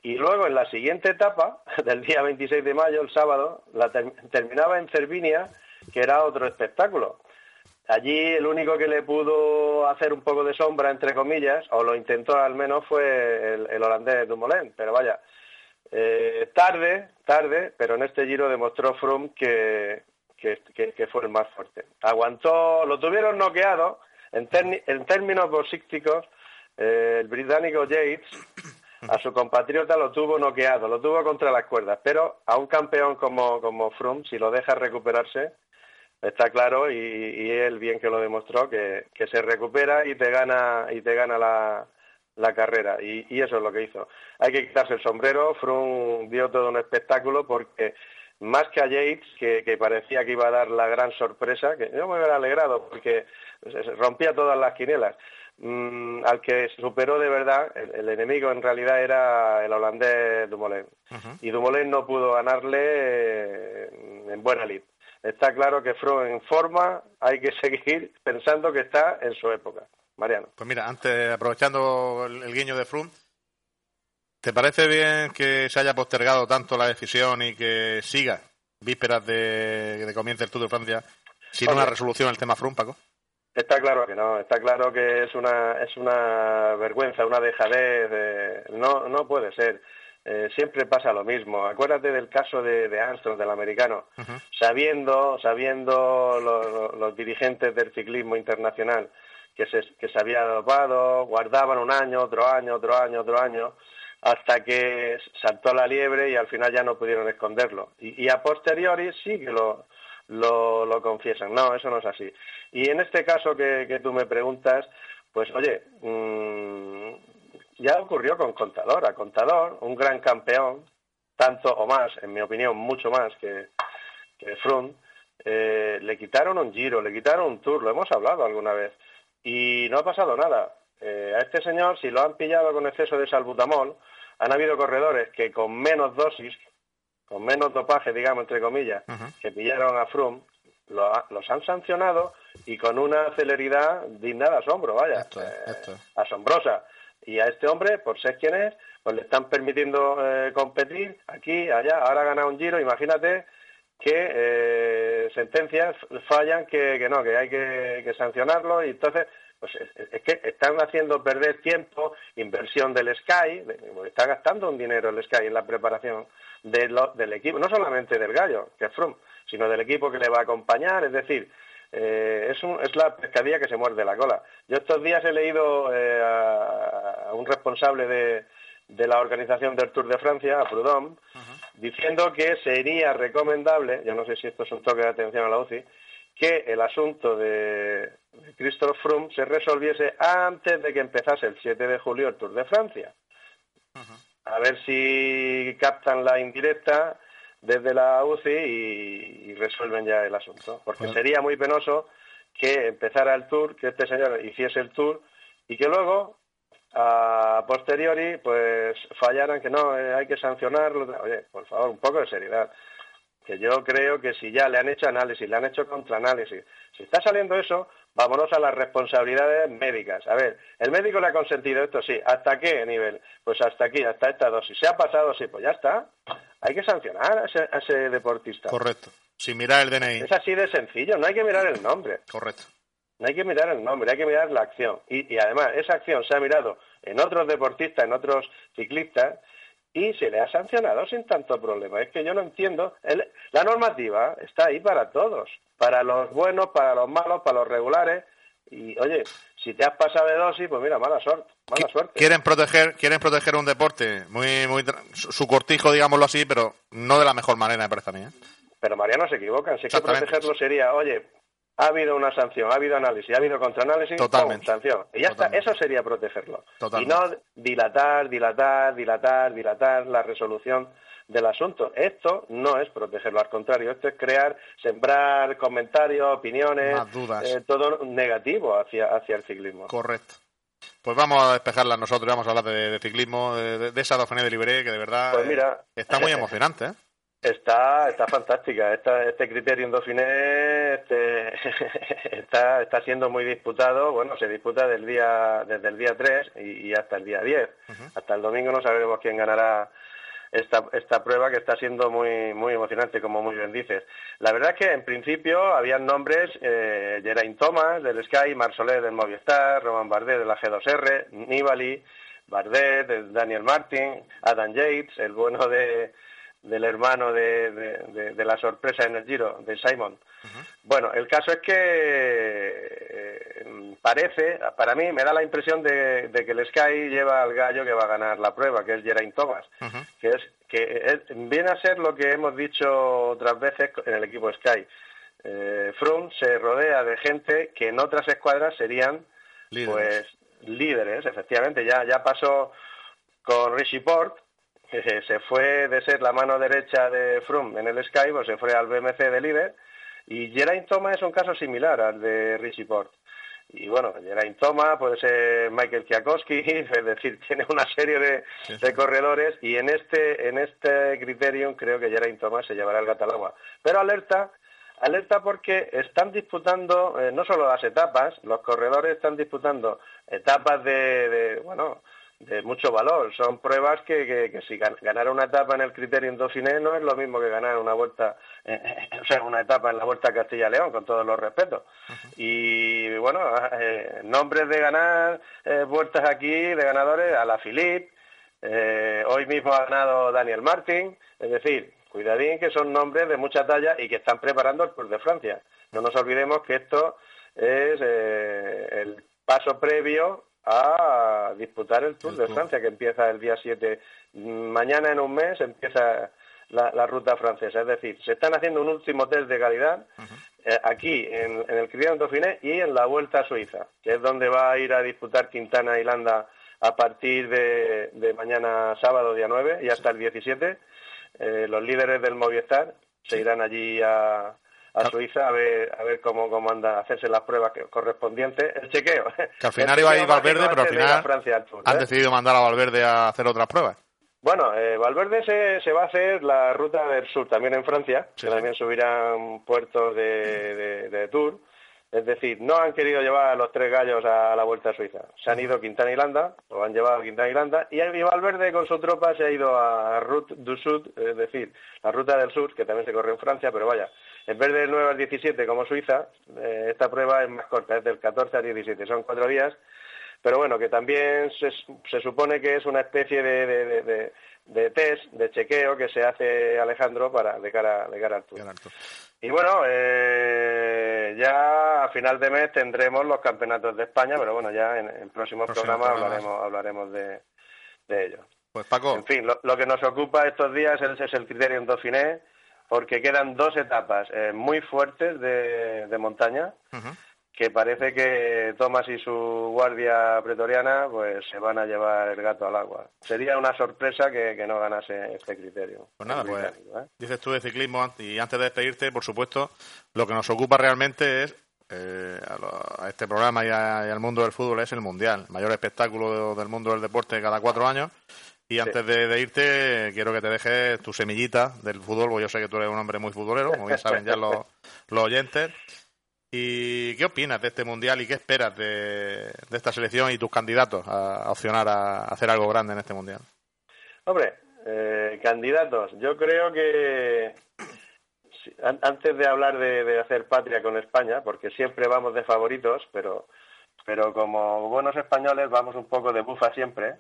Y luego en la siguiente etapa, (laughs) del día 26 de mayo, el sábado, la terminaba en Cervinia, que era otro espectáculo. Allí el único que le pudo hacer un poco de sombra, entre comillas, o lo intentó al menos, fue el, holandés Dumoulin. Pero vaya, eh, tarde, tarde, pero en este giro demostró Froome que, que, fue el más fuerte. Aguantó, lo tuvieron noqueado, en, en términos boxísticos, eh, el británico Yates a su compatriota lo tuvo noqueado, lo tuvo contra las cuerdas, pero a un campeón como, como Froome, si lo deja recuperarse, está claro y, él bien que lo demostró que, se recupera y te gana y te gana la, la carrera y, eso es lo que hizo. Hay que quitarse el sombrero Froome dio todo un espectáculo porque más que a Yates que, parecía que iba a dar la gran sorpresa que yo me hubiera alegrado porque rompía todas las quinielas. Mm, al que superó de verdad el, enemigo en realidad era el holandés Dumoulin. Y Dumoulin no pudo ganarle eh, en buena lid. Está claro que Froome en forma hay que (laughs) seguir pensando que está en su época. Mariano. Pues mira, antes, aprovechando el, guiño de Froome, ¿te parece bien que se haya postergado tanto la decisión y que siga vísperas de que comience el Tour de Francia sin una resolución el tema Froome, Paco? Está claro que no, está claro que es una es una vergüenza, una dejadez, de, no no puede ser. Eh, siempre pasa lo mismo. Acuérdate del caso de, de Armstrong, del americano. Sabiendo, sabiendo los, dirigentes del ciclismo internacional que se, que se había dopado, guardaban un año, otro año, otro año, otro año, hasta que saltó la liebre y al final ya no pudieron esconderlo. Y, a posteriori sí que lo, lo, confiesan. No, eso no es así. Y en este caso que, que tú me preguntas, pues oye, mmm, ya ocurrió con Contador. A Contador, un gran campeón, tanto o más, en mi opinión, mucho más que, que eh, le quitaron un giro, le quitaron un tour, lo hemos hablado alguna vez, y no ha pasado nada. Eh, a este señor, si lo han pillado con exceso de salbutamol, han habido corredores que con menos dosis, con menos dopaje, digamos, entre comillas, que pillaron a Froome, los han sancionado y con una celeridad digna de asombro, vaya, eh, asombrosa. Y a este hombre, por ser quien es, pues le están permitiendo eh, competir aquí, allá, ahora ha ganado un giro, imagínate que eh, sentencias fallan que, que, no, que hay que, sancionarlo y entonces pues es, que están haciendo perder tiempo, inversión del Sky, está gastando un dinero el Sky en la preparación de del equipo, no solamente del gallo, que es Froome, sino del equipo que le va a acompañar, es decir, eh, es, es, la pescadilla que se muerde la cola. Yo estos días he leído eh, a, un responsable de, de, la organización del Tour de Francia, a Prudhomme, diciendo que sería recomendable, yo no sé si esto es un toque de atención a la UCI, que el asunto de Christoph Froome se resolviese antes de que empezase el 7 de julio el Tour de Francia. A ver si captan la indirecta desde la UCI y, resuelven ya el asunto. Porque sería muy penoso que empezara el tour, que este señor hiciese el tour y que luego, a posteriori, pues fallaran que no, eh, hay que sancionarlo. Oye, por favor, un poco de seriedad. Que yo creo que si ya le han hecho análisis, le han hecho contraanálisis, si está saliendo eso, vámonos a las responsabilidades médicas. A ver, el médico le ha consentido esto, sí. ¿Hasta qué nivel? Pues hasta aquí, hasta esta dosis. ¿Se ha pasado? Sí, pues ya está. Hay que sancionar a ese, deportista. Correcto. Sin mirar el DNI. Es así de sencillo, no hay que mirar el nombre. Correcto. No hay que mirar el nombre, hay que mirar la acción. Y, y además, esa acción se ha mirado en otros deportistas, en otros ciclistas, y se le ha sancionado sin tanto problema. Es que yo no entiendo. la normativa está ahí para todos, para los buenos, para los malos, para los regulares. Y oye, si te has pasado de dosis, pues mira, mala suerte. Mala suerte. Quieren proteger, quieren proteger un deporte muy, muy su cortijo, digámoslo así, pero no de la mejor manera, me parece a mí. ¿eh? Pero Mariano se equivocan. Si es que protegerlo sería, oye, ha habido una sanción, ha habido análisis, ha habido contraanálisis, Totalmente. sanción. Y ya está, eso sería protegerlo. Y no dilatar, dilatar, dilatar, dilatar la resolución del asunto. Esto no es protegerlo, al contrario, esto es crear, sembrar comentarios, opiniones, eh, todo negativo hacia, hacia el ciclismo. Correcto. Pues vamos a despejarla nosotros, vamos a hablar de, ciclismo, de, esa Dauphiné de Libre, que de verdad pues mira, está muy emocionante. ¿eh? Está, está fantástica. Esta, este criterio en Dauphiné este, (laughs) está, está siendo muy disputado. Bueno, se disputa del día, desde el día 3 y, hasta el día 10. Hasta el domingo no sabremos quién ganará esta, esta prueba que está siendo muy, muy emocionante, como muy bien dices. La verdad es que en principio habían nombres, eh, Geraint Thomas del Sky, Marsolé del Movistar, Roman Bardet de la G2R, Nibali, Bardet, Daniel Martin, Adam Yates, el bueno de del hermano de, la sorpresa en el Giro, de Simon. Bueno, el caso es que eh, parece, para mí me da la impresión de, que el Sky lleva al gallo que va a ganar la prueba, que es Geraint Thomas, que es que viene a ser lo que hemos dicho otras veces en el equipo Sky. Eh, Froome se rodea de gente que en otras escuadras serían líderes. pues líderes, efectivamente. Ya, ya pasó con Rishi Port, se fue de ser la mano derecha de Froome en el Sky, pues se fue al BMC de líder. Y Geraint Thomas es un caso similar al de Richie Port. Y bueno, Geraint Thomas puede ser Michael Kwiatkowski, (laughs) es decir, tiene una serie de, corredores y en este en este criterium creo que Geraint Thomas se llevará el gato al agua. Pero alerta, alerta porque están disputando eh, no solo las etapas, los corredores están disputando etapas de, de bueno, de mucho valor. Son pruebas que, que, si ganar una etapa en el criterio en Dauphiné no es lo mismo que ganar una vuelta, eh, eh, o sea, una etapa en la Vuelta a Castilla-León, con todos los respetos. Y bueno, eh, nombres de ganar vueltas aquí, de ganadores, a la Philippe, hoy mismo ha ganado Daniel Martin, es decir, cuidadín que son nombres de mucha talla y que están preparando el Tour de Francia. No nos olvidemos que esto es el paso previo a disputar el Tour de Francia, que empieza el día 7. Mañana en un mes empieza la, ruta francesa. Es decir, se están haciendo un último test de calidad eh, aquí, en, el Cristiano Dauphiné y en la Vuelta a Suiza, que es donde va a ir a disputar Quintana y Landa a partir de, mañana sábado, día 9, y hasta el 17. Eh, los líderes del Movistar se irán allí a, a Suiza a ver, a ver cómo, cómo anda a hacerse las pruebas correspondientes, el chequeo. Que al (laughs) final iba a ir Valverde, pero al final han ¿eh? decidido mandar a Valverde a hacer otras pruebas. Bueno, eh, Valverde se, se, va a hacer la ruta del sur también en Francia, que también subirán puertos de, de, Tour. Es decir, no han querido llevar a los tres gallos a la Vuelta a Suiza. Se han ido Quintana y Landa, o han llevado a Quintana y Landa, y Valverde con su tropa se ha ido a Route du Sud, es decir, la ruta del sur, que también se corre en Francia, pero vaya, en vez del 9 al 17 como Suiza, eh, esta prueba es más corta, es del 14 al 17, son cuatro días, pero bueno, que también se, supone que es una especie de, de, test, de chequeo que se hace Alejandro para de cara, de cara al Tour. Y bueno, eh, ya a final de mes tendremos los campeonatos de España, pero bueno, ya en, el próximos programas hablaremos, hablaremos de, de ello. Pues Paco. En fin, lo, que nos ocupa estos días es, es el criterio en Dauphiné porque quedan dos etapas eh, muy fuertes de, montaña, que parece que Thomas y su guardia pretoriana pues se van a llevar el gato al agua. Sería una sorpresa que, no ganase este criterio. Pues nada, pues ¿eh? dices tú de ciclismo y antes de despedirte, por supuesto, lo que nos ocupa realmente es eh, a, este programa y, al mundo del fútbol es el Mundial, mayor espectáculo del mundo del deporte cada cuatro años y antes de, irte, quiero que te dejes tu semillita del fútbol, porque yo sé que tú eres un hombre muy futbolero, como bien saben ya los, (laughs) oyentes. ¿Y qué opinas de este mundial y qué esperas de, esta selección y tus candidatos a, opcionar a, hacer algo grande en este mundial? Hombre, eh, candidatos, yo creo que antes de hablar de, de, hacer patria con España, porque siempre vamos de favoritos, pero, pero como buenos españoles vamos un poco de bufa siempre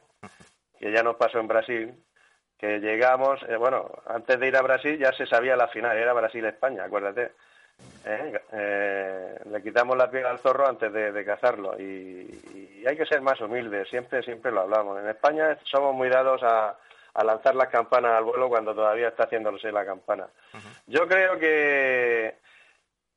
que ya nos pasó en Brasil, que llegamos, eh, bueno, antes de ir a Brasil ya se sabía la final, era Brasil-España, acuérdate. ¿Eh? Eh, le quitamos la piel al zorro antes de, cazarlo y, hay que ser más humildes, siempre, siempre lo hablamos. En España somos muy dados a, lanzar las campanas al vuelo cuando todavía está haciéndose la campana. Yo creo que,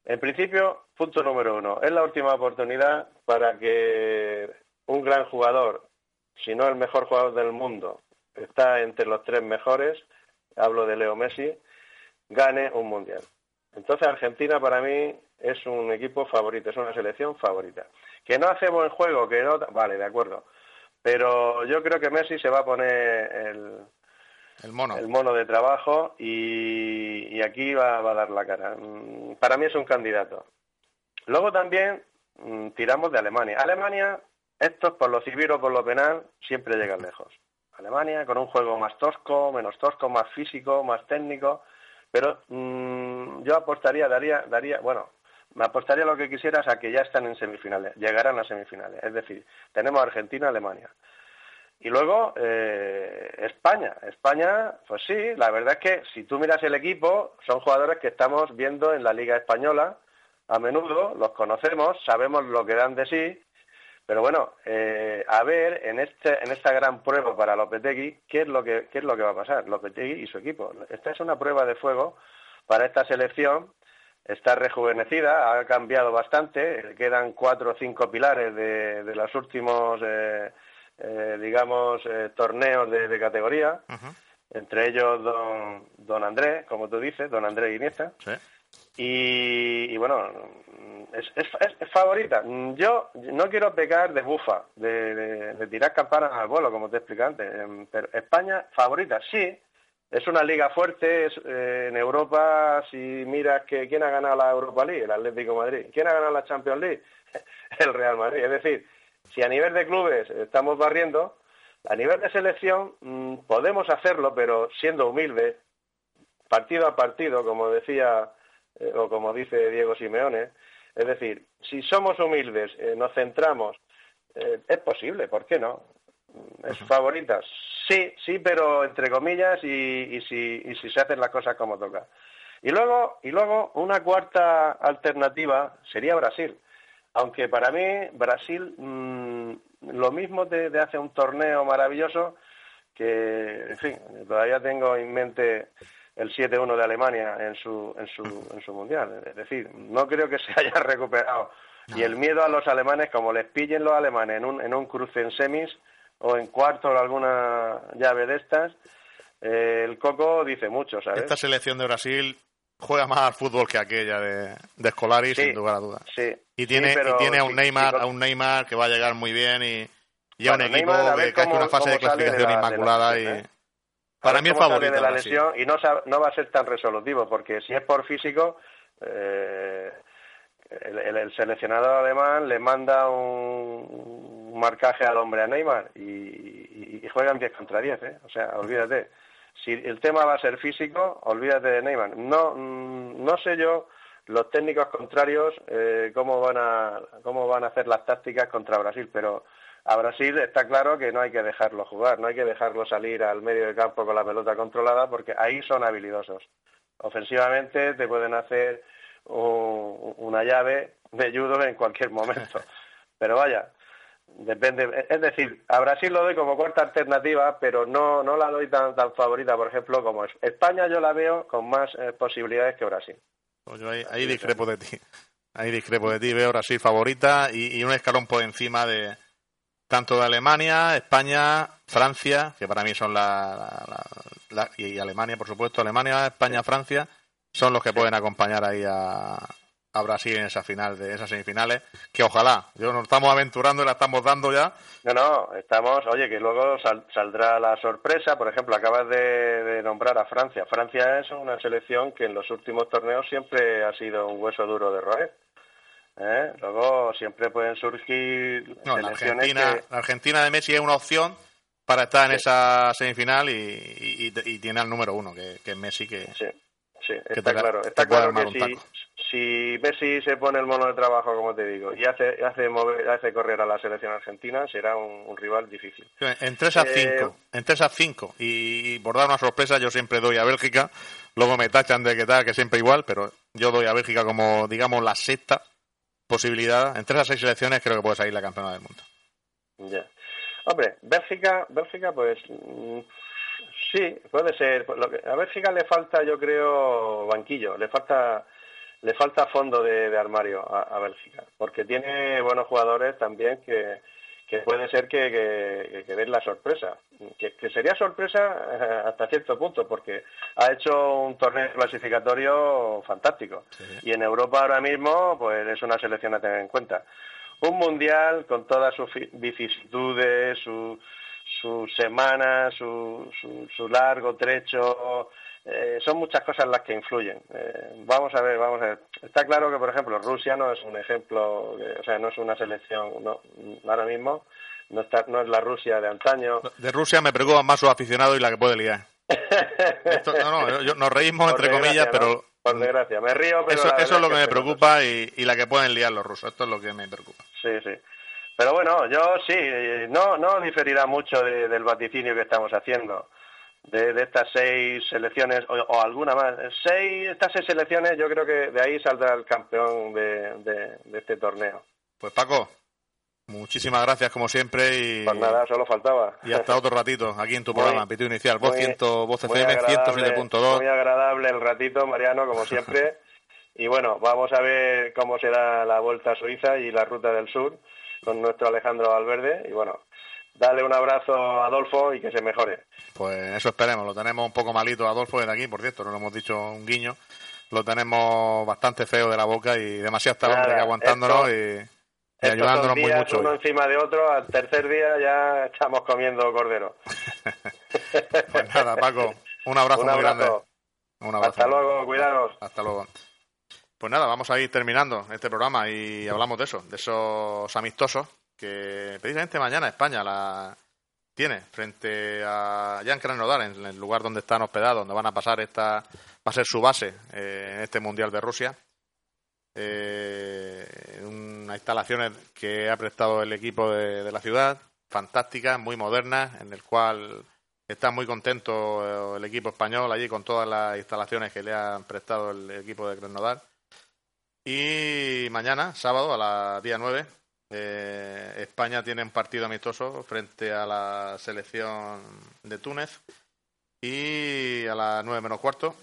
en principio, punto número uno, es la última oportunidad para que un gran jugador si no el mejor jugador del mundo, está entre los tres mejores, hablo de Leo Messi, gane un mundial. Entonces Argentina para mí es un equipo favorito, es una selección favorita. Que no hace buen juego, que no... Vale, de acuerdo. Pero yo creo que Messi se va a poner el, el mono. El mono de trabajo y, aquí va, a dar la cara. Mm, para mí es un candidato. Luego también mm, tiramos de Alemania. Alemania, estos por lo civil o por lo penal, siempre llegan lejos. Alemania con un juego más tosco, menos tosco, más físico, más técnico, pero mm, yo apostaría, daría, daría, bueno, me apostaría lo que quisieras a que ya están en semifinales, llegarán a semifinales. Es decir, tenemos Argentina, Alemania. Y luego eh, España. España, pues sí, la verdad es que si tú miras el equipo, son jugadores que estamos viendo en la Liga Española a menudo, los conocemos, sabemos lo que dan de sí, pero bueno, eh, a ver en, este, en esta gran prueba para Lopetegui, ¿qué es, lo que, ¿qué es lo que va a pasar? Lopetegui y su equipo. Esta es una prueba de fuego para esta selección está rejuvenecida, ha cambiado bastante, quedan cuatro o cinco pilares de, de los últimos, eh, eh, digamos, torneos de, categoría, entre ellos don, don Andrés, como tú dices, don Andrés Iniesta. Y, bueno, es, es, favorita. Yo no quiero pecar de bufa, de, de tirar campanas al vuelo, como te expliqué antes, em, pero España favorita, sí, es una liga fuerte eh, en Europa. Si miras que quién ha ganado la Europa League, el Atlético Madrid. ¿Quién ha ganado la Champions League? (laughs) el Real Madrid. Es decir, si a nivel de clubes estamos barriendo, a nivel de selección mm, podemos hacerlo, pero siendo humildes, partido a partido, como decía eh, o como dice Diego Simeone. Es decir, si somos humildes, eh, nos centramos, es posible, ¿por qué no? ¿Es favorita? Sí, sí, pero entre comillas y, si, y si se hacen las cosas como toca. Y luego, y luego una cuarta alternativa sería Brasil. Aunque para mí Brasil mm, lo mismo de, hace un torneo maravilloso que, en fin, todavía tengo en mente el 7-1 de Alemania en su, en, su, en su mundial. Es decir, no creo que se haya (laughs) recuperado. Y el miedo a los alemanes, como les pillen los alemanes en un, en un cruce en semis, o en cuarto o alguna llave de estas, eh, el Coco dice mucho, ¿sabes? Esta selección de Brasil juega más al fútbol que aquella de, de sin lugar a dudas. Sí. Y tiene, y tiene a un Neymar, a un Neymar que va a llegar muy bien y, y a un equipo que, ha hecho una fase de clasificación inmaculada y. para mí es favorito. De la lesión y no, no va a ser tan resolutivo porque si es por físico eh, el, el, seleccionador alemán le manda un, marcaje al hombre a Neymar y, y, juegan 10 contra 10, ¿eh? O sea, olvídate. Si el tema va a ser físico, olvídate de Neymar. No, mm, no sé yo los técnicos contrarios eh, cómo van a cómo van a hacer las tácticas contra Brasil, pero a Brasil está claro que no hay que dejarlo jugar, no hay que dejarlo salir al medio del campo con la pelota controlada porque ahí son habilidosos. Ofensivamente te pueden hacer una llave de judo en cualquier momento. (laughs) Pero vaya, depende. Es decir, a Brasil lo doy como cuarta alternativa, pero no, no la doy tan, tan favorita, por ejemplo, como es. España yo la veo con más eh, posibilidades que Brasil. Pues yo ahí, discrepo de ti. Ahí discrepo de ti, veo Brasil favorita y, un escalón por encima de tanto de Alemania, España, Francia, que para mí son la, y Alemania, por supuesto, Alemania, España, Francia son los que pueden acompañar ahí a, a Brasil en esa final de esas semifinales, que ojalá, yo nos estamos aventurando y la estamos dando ya. No, no, estamos, oye, que luego saldrá la sorpresa, por ejemplo, acabas de, nombrar a Francia. Francia es una selección que en los últimos torneos siempre ha sido un hueso duro de roer. ¿Eh? Luego siempre pueden surgir no, la Argentina, la Argentina de Messi es una opción para estar en esa semifinal y, y, tiene al número uno, que, que es Messi, que... Sí Sí, está claro. Está claro que si, si, Messi se pone el mono de trabajo, como te digo, y hace, hace, mover, hace correr a la selección argentina, será un, rival difícil. En 3 a 5, eh, en 3 a 5. Y, por dar una sorpresa, yo siempre doy a Bélgica. Luego me tachan de que tal, que siempre igual, pero yo doy a Bélgica como, digamos, la sexta posibilidad. En 3 a 6 selecciones creo que puede salir la campeona del mundo. Ya. Hombre, Bélgica, Bélgica pues mm, Sí, puede ser. A Bélgica le falta, yo creo, banquillo. Le falta le falta fondo de, armario a, Bélgica, porque tiene buenos jugadores también que, que puede ser que, que, den la sorpresa. Que, sería sorpresa eh, hasta cierto punto, porque ha hecho un torneo clasificatorio fantástico. Y en Europa ahora mismo, pues es una selección a tener en cuenta. Un mundial con todas sus vicisitudes, su su semana, su, su, largo trecho, eh, son muchas cosas las que influyen. Eh, vamos a ver, vamos a ver. Está claro que, por ejemplo, Rusia no es un ejemplo, o sea, no es una selección, no, ahora mismo no, está, no es la Rusia de antaño. De Rusia me preocupan más sus aficionados y la que puede liar. (laughs) no, no, nos reímos entre comillas, pero... Por desgracia, me río, pero... Eso, eso es lo que me preocupa y, y la que pueden liar los rusos, esto es lo que me preocupa. Sí, sí. Pero bueno, yo sí, no, no diferirá mucho del vaticinio que estamos haciendo. De, estas seis selecciones, o, alguna más. Seis, estas seis selecciones, yo creo que de ahí saldrá el campeón de, de, este torneo. Pues Paco, muchísimas gracias como siempre y... Pues nada, solo faltaba. Y hasta otro ratito aquí en tu (laughs) programa, Pito Inicial, voz, ciento, voz FM 107.2. Muy agradable el ratito, Mariano, como siempre. (laughs) y bueno, vamos a ver cómo será la Vuelta a Suiza y la Ruta del Sur con nuestro Alejandro Valverde y bueno, dale un abrazo a Adolfo y que se mejore. Pues eso esperemos, lo tenemos un poco malito Adolfo desde aquí, por cierto, no lo hemos dicho un guiño, lo tenemos bastante feo de la boca y demasiado está aguantándonos y, ayudándonos muy mucho. Uno encima de otro, al tercer día ya estamos comiendo cordero. (laughs) pues nada, Paco, un abrazo, muy grande. Un abrazo. Hasta luego, cuidados. Hasta luego. Pues nada, vamos a ir terminando este programa y hablamos de eso, de esos amistosos que precisamente mañana España la tiene frente a Jan Krasnodar, en el lugar donde están hospedados, donde van a pasar esta, va a ser su base eh, en este Mundial de Rusia. Eh, unas instalaciones que ha prestado el equipo de, la ciudad, fantásticas, muy modernas, en el cual está muy contento el equipo español allí con todas las instalaciones que le han prestado el equipo de Krasnodar. Y mañana, sábado, a la día 9, eh, España tiene un partido amistoso frente a la selección de Túnez y a las 9 menos cuarto.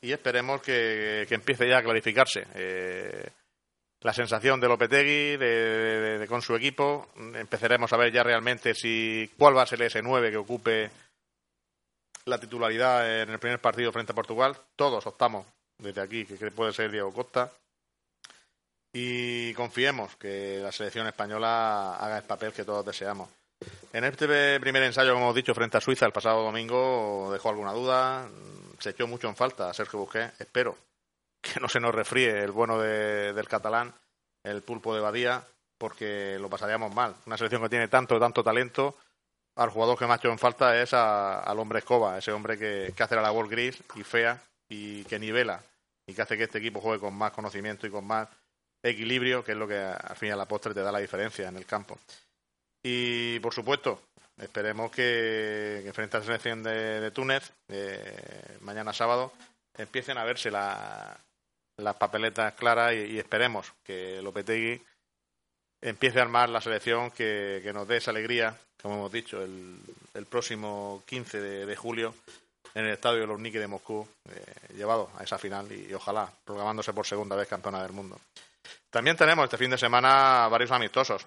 Y esperemos que, empiece ya a clarificarse eh, la sensación de Lopetegui de, con su equipo. Empezaremos a ver ya realmente si cuál va a ser ese 9 que ocupe la titularidad en el primer partido frente a Portugal. Todos optamos desde aquí que puede ser Diego Costa y confiemos que la selección española haga el papel que todos deseamos. En este primer ensayo, como hemos dicho, frente a Suiza el pasado domingo, dejó alguna duda, se echó mucho en falta a Sergio Busquets. Espero que no se nos refríe el bueno del catalán, el pulpo de Badía, porque lo pasaríamos mal. Una selección que tiene tanto, tanto talento, al jugador que más ha hecho en falta es al hombre escoba, ese hombre que, que hace la labor gris y fea y que nivela y que hace que este equipo juegue con más conocimiento y con más equilibrio, que es lo que al fin y a la postre te da la diferencia en el campo. Y por supuesto, esperemos que, frente a la selección de, Túnez, eh, mañana sábado, empiecen a verse las papeletas claras y, esperemos que Lopetegui empiece a armar la selección que, nos dé esa alegría, como hemos dicho, el, próximo 15 de, julio en el estadio de los Nike de Moscú, eh, llevado a esa final y, ojalá programándose por segunda vez campeona del mundo. También tenemos este fin de semana varios amistosos.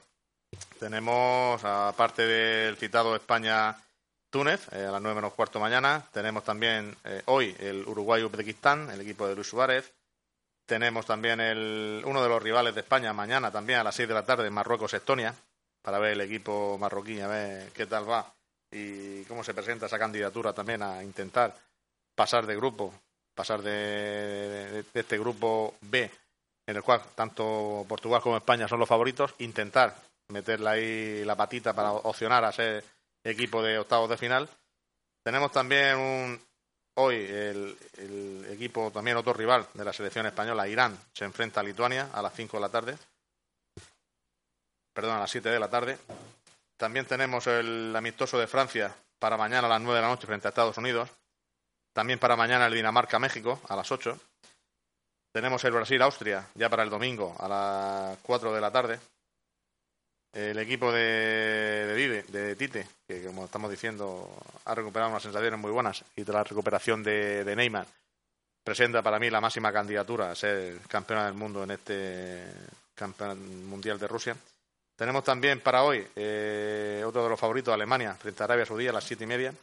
Tenemos, aparte del citado España-Túnez, eh, a las nueve menos cuarto mañana, tenemos también eh, hoy el Uruguay-Uzbekistán, el equipo de Luis Suárez. Tenemos también el, uno de los rivales de España mañana también a las seis de la tarde, Marruecos-Estonia, para ver el equipo marroquí, a ver qué tal va y cómo se presenta esa candidatura también a intentar pasar de grupo, pasar de este grupo B en el cual tanto Portugal como España son los favoritos, intentar meterle ahí la patita para opcionar a ser equipo de octavos de final. Tenemos también un, hoy el, equipo, también otro rival de la selección española, Irán, se enfrenta a Lituania a las 5 de la tarde. Perdón, a las 7 de la tarde. También tenemos el amistoso de Francia para mañana a las 9 de la noche frente a Estados Unidos. También para mañana el Dinamarca-México a las 8. Tenemos el Brasil-Austria ya para el domingo a las 4 de la tarde. El equipo de, de, Tite, que como estamos diciendo ha recuperado unas sensaciones muy buenas y de la recuperación de, Neymar, presenta para mí la máxima candidatura a ser campeona del mundo en este campeón mundial de Rusia. Tenemos también para hoy eh, otro de los favoritos, Alemania, frente a Arabia Saudí a las siete y media.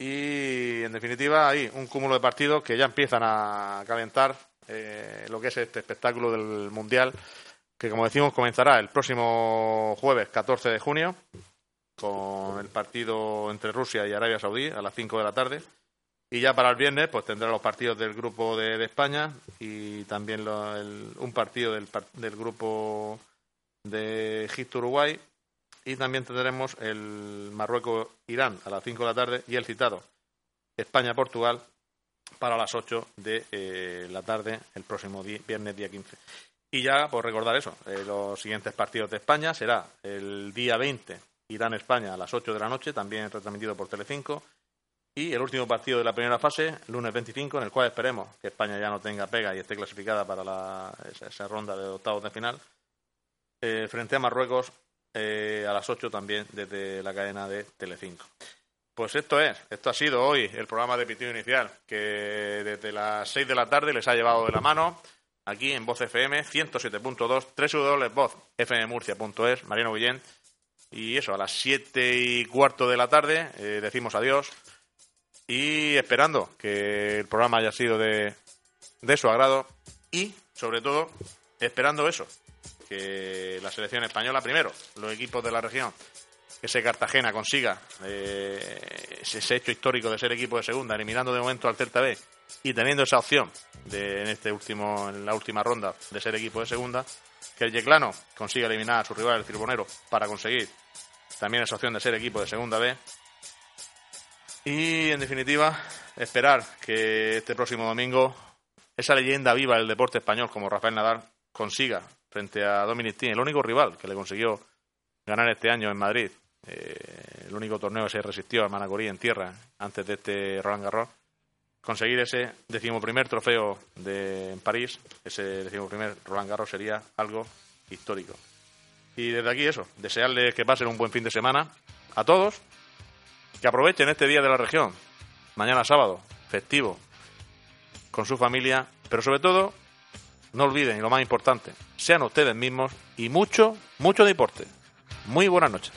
Y en definitiva, hay un cúmulo de partidos que ya empiezan a calentar eh, lo que es este espectáculo del Mundial, que como decimos comenzará el próximo jueves 14 de junio con el partido entre Rusia y Arabia Saudí a las 5 de la tarde. Y ya para el viernes, pues tendrá los partidos del grupo de, España y también un partido del, del grupo de Egipto-Uruguay. Y también tendremos el Marruecos-Irán a las 5 de la tarde y el citado España-Portugal para las 8 de eh, la tarde el próximo viernes día 15. Y ya, por recordar eso, eh, los siguientes partidos de España será el día 20 Irán-España a las 8 de la noche, también retransmitido por Telecinco. Y el último partido de la primera fase, lunes 25, en el cual esperemos que España ya no tenga pega y esté clasificada para esa, ronda de octavos de final, eh, frente a Marruecos eh, a las 8 también desde la cadena de Telecinco. Pues esto es, esto ha sido hoy el programa de pitido inicial, que desde las 6 de la tarde les ha llevado de la mano aquí en Voz FM 107.2, www.fmmurcia.es, Mariano Guillén. Y eso, a las 7 y cuarto de la tarde eh, decimos adiós y esperando que el programa haya sido de, de su agrado y, sobre todo, esperando eso, que la selección española, primero, los equipos de la región, que ese Cartagena consiga eh, ese hecho histórico de ser equipo de segunda, eliminando de momento al Celta B y teniendo esa opción de en este último en la última ronda de ser equipo de segunda que el Yeclano consiga eliminar a su rival el Cirbonero para conseguir también esa opción de ser equipo de segunda B. Y en definitiva esperar que este próximo domingo esa leyenda viva del deporte español como Rafael Nadal consiga frente a Dominic Thiem, el único rival que le consiguió ganar este año en Madrid, eh, el único torneo que se resistió a Manacorí en tierra antes de este Roland Garros, conseguir ese decimoprimer trofeo de, en París, ese decimoprimer Roland Garros sería algo histórico. Y desde aquí eso, desearles que pasen un buen fin de semana a todos, que aprovechen este día de la región, mañana sábado, festivo, con su familia, pero sobre todo, no olviden, y lo más importante, sean ustedes mismos y mucho, mucho deporte. Muy buenas noches.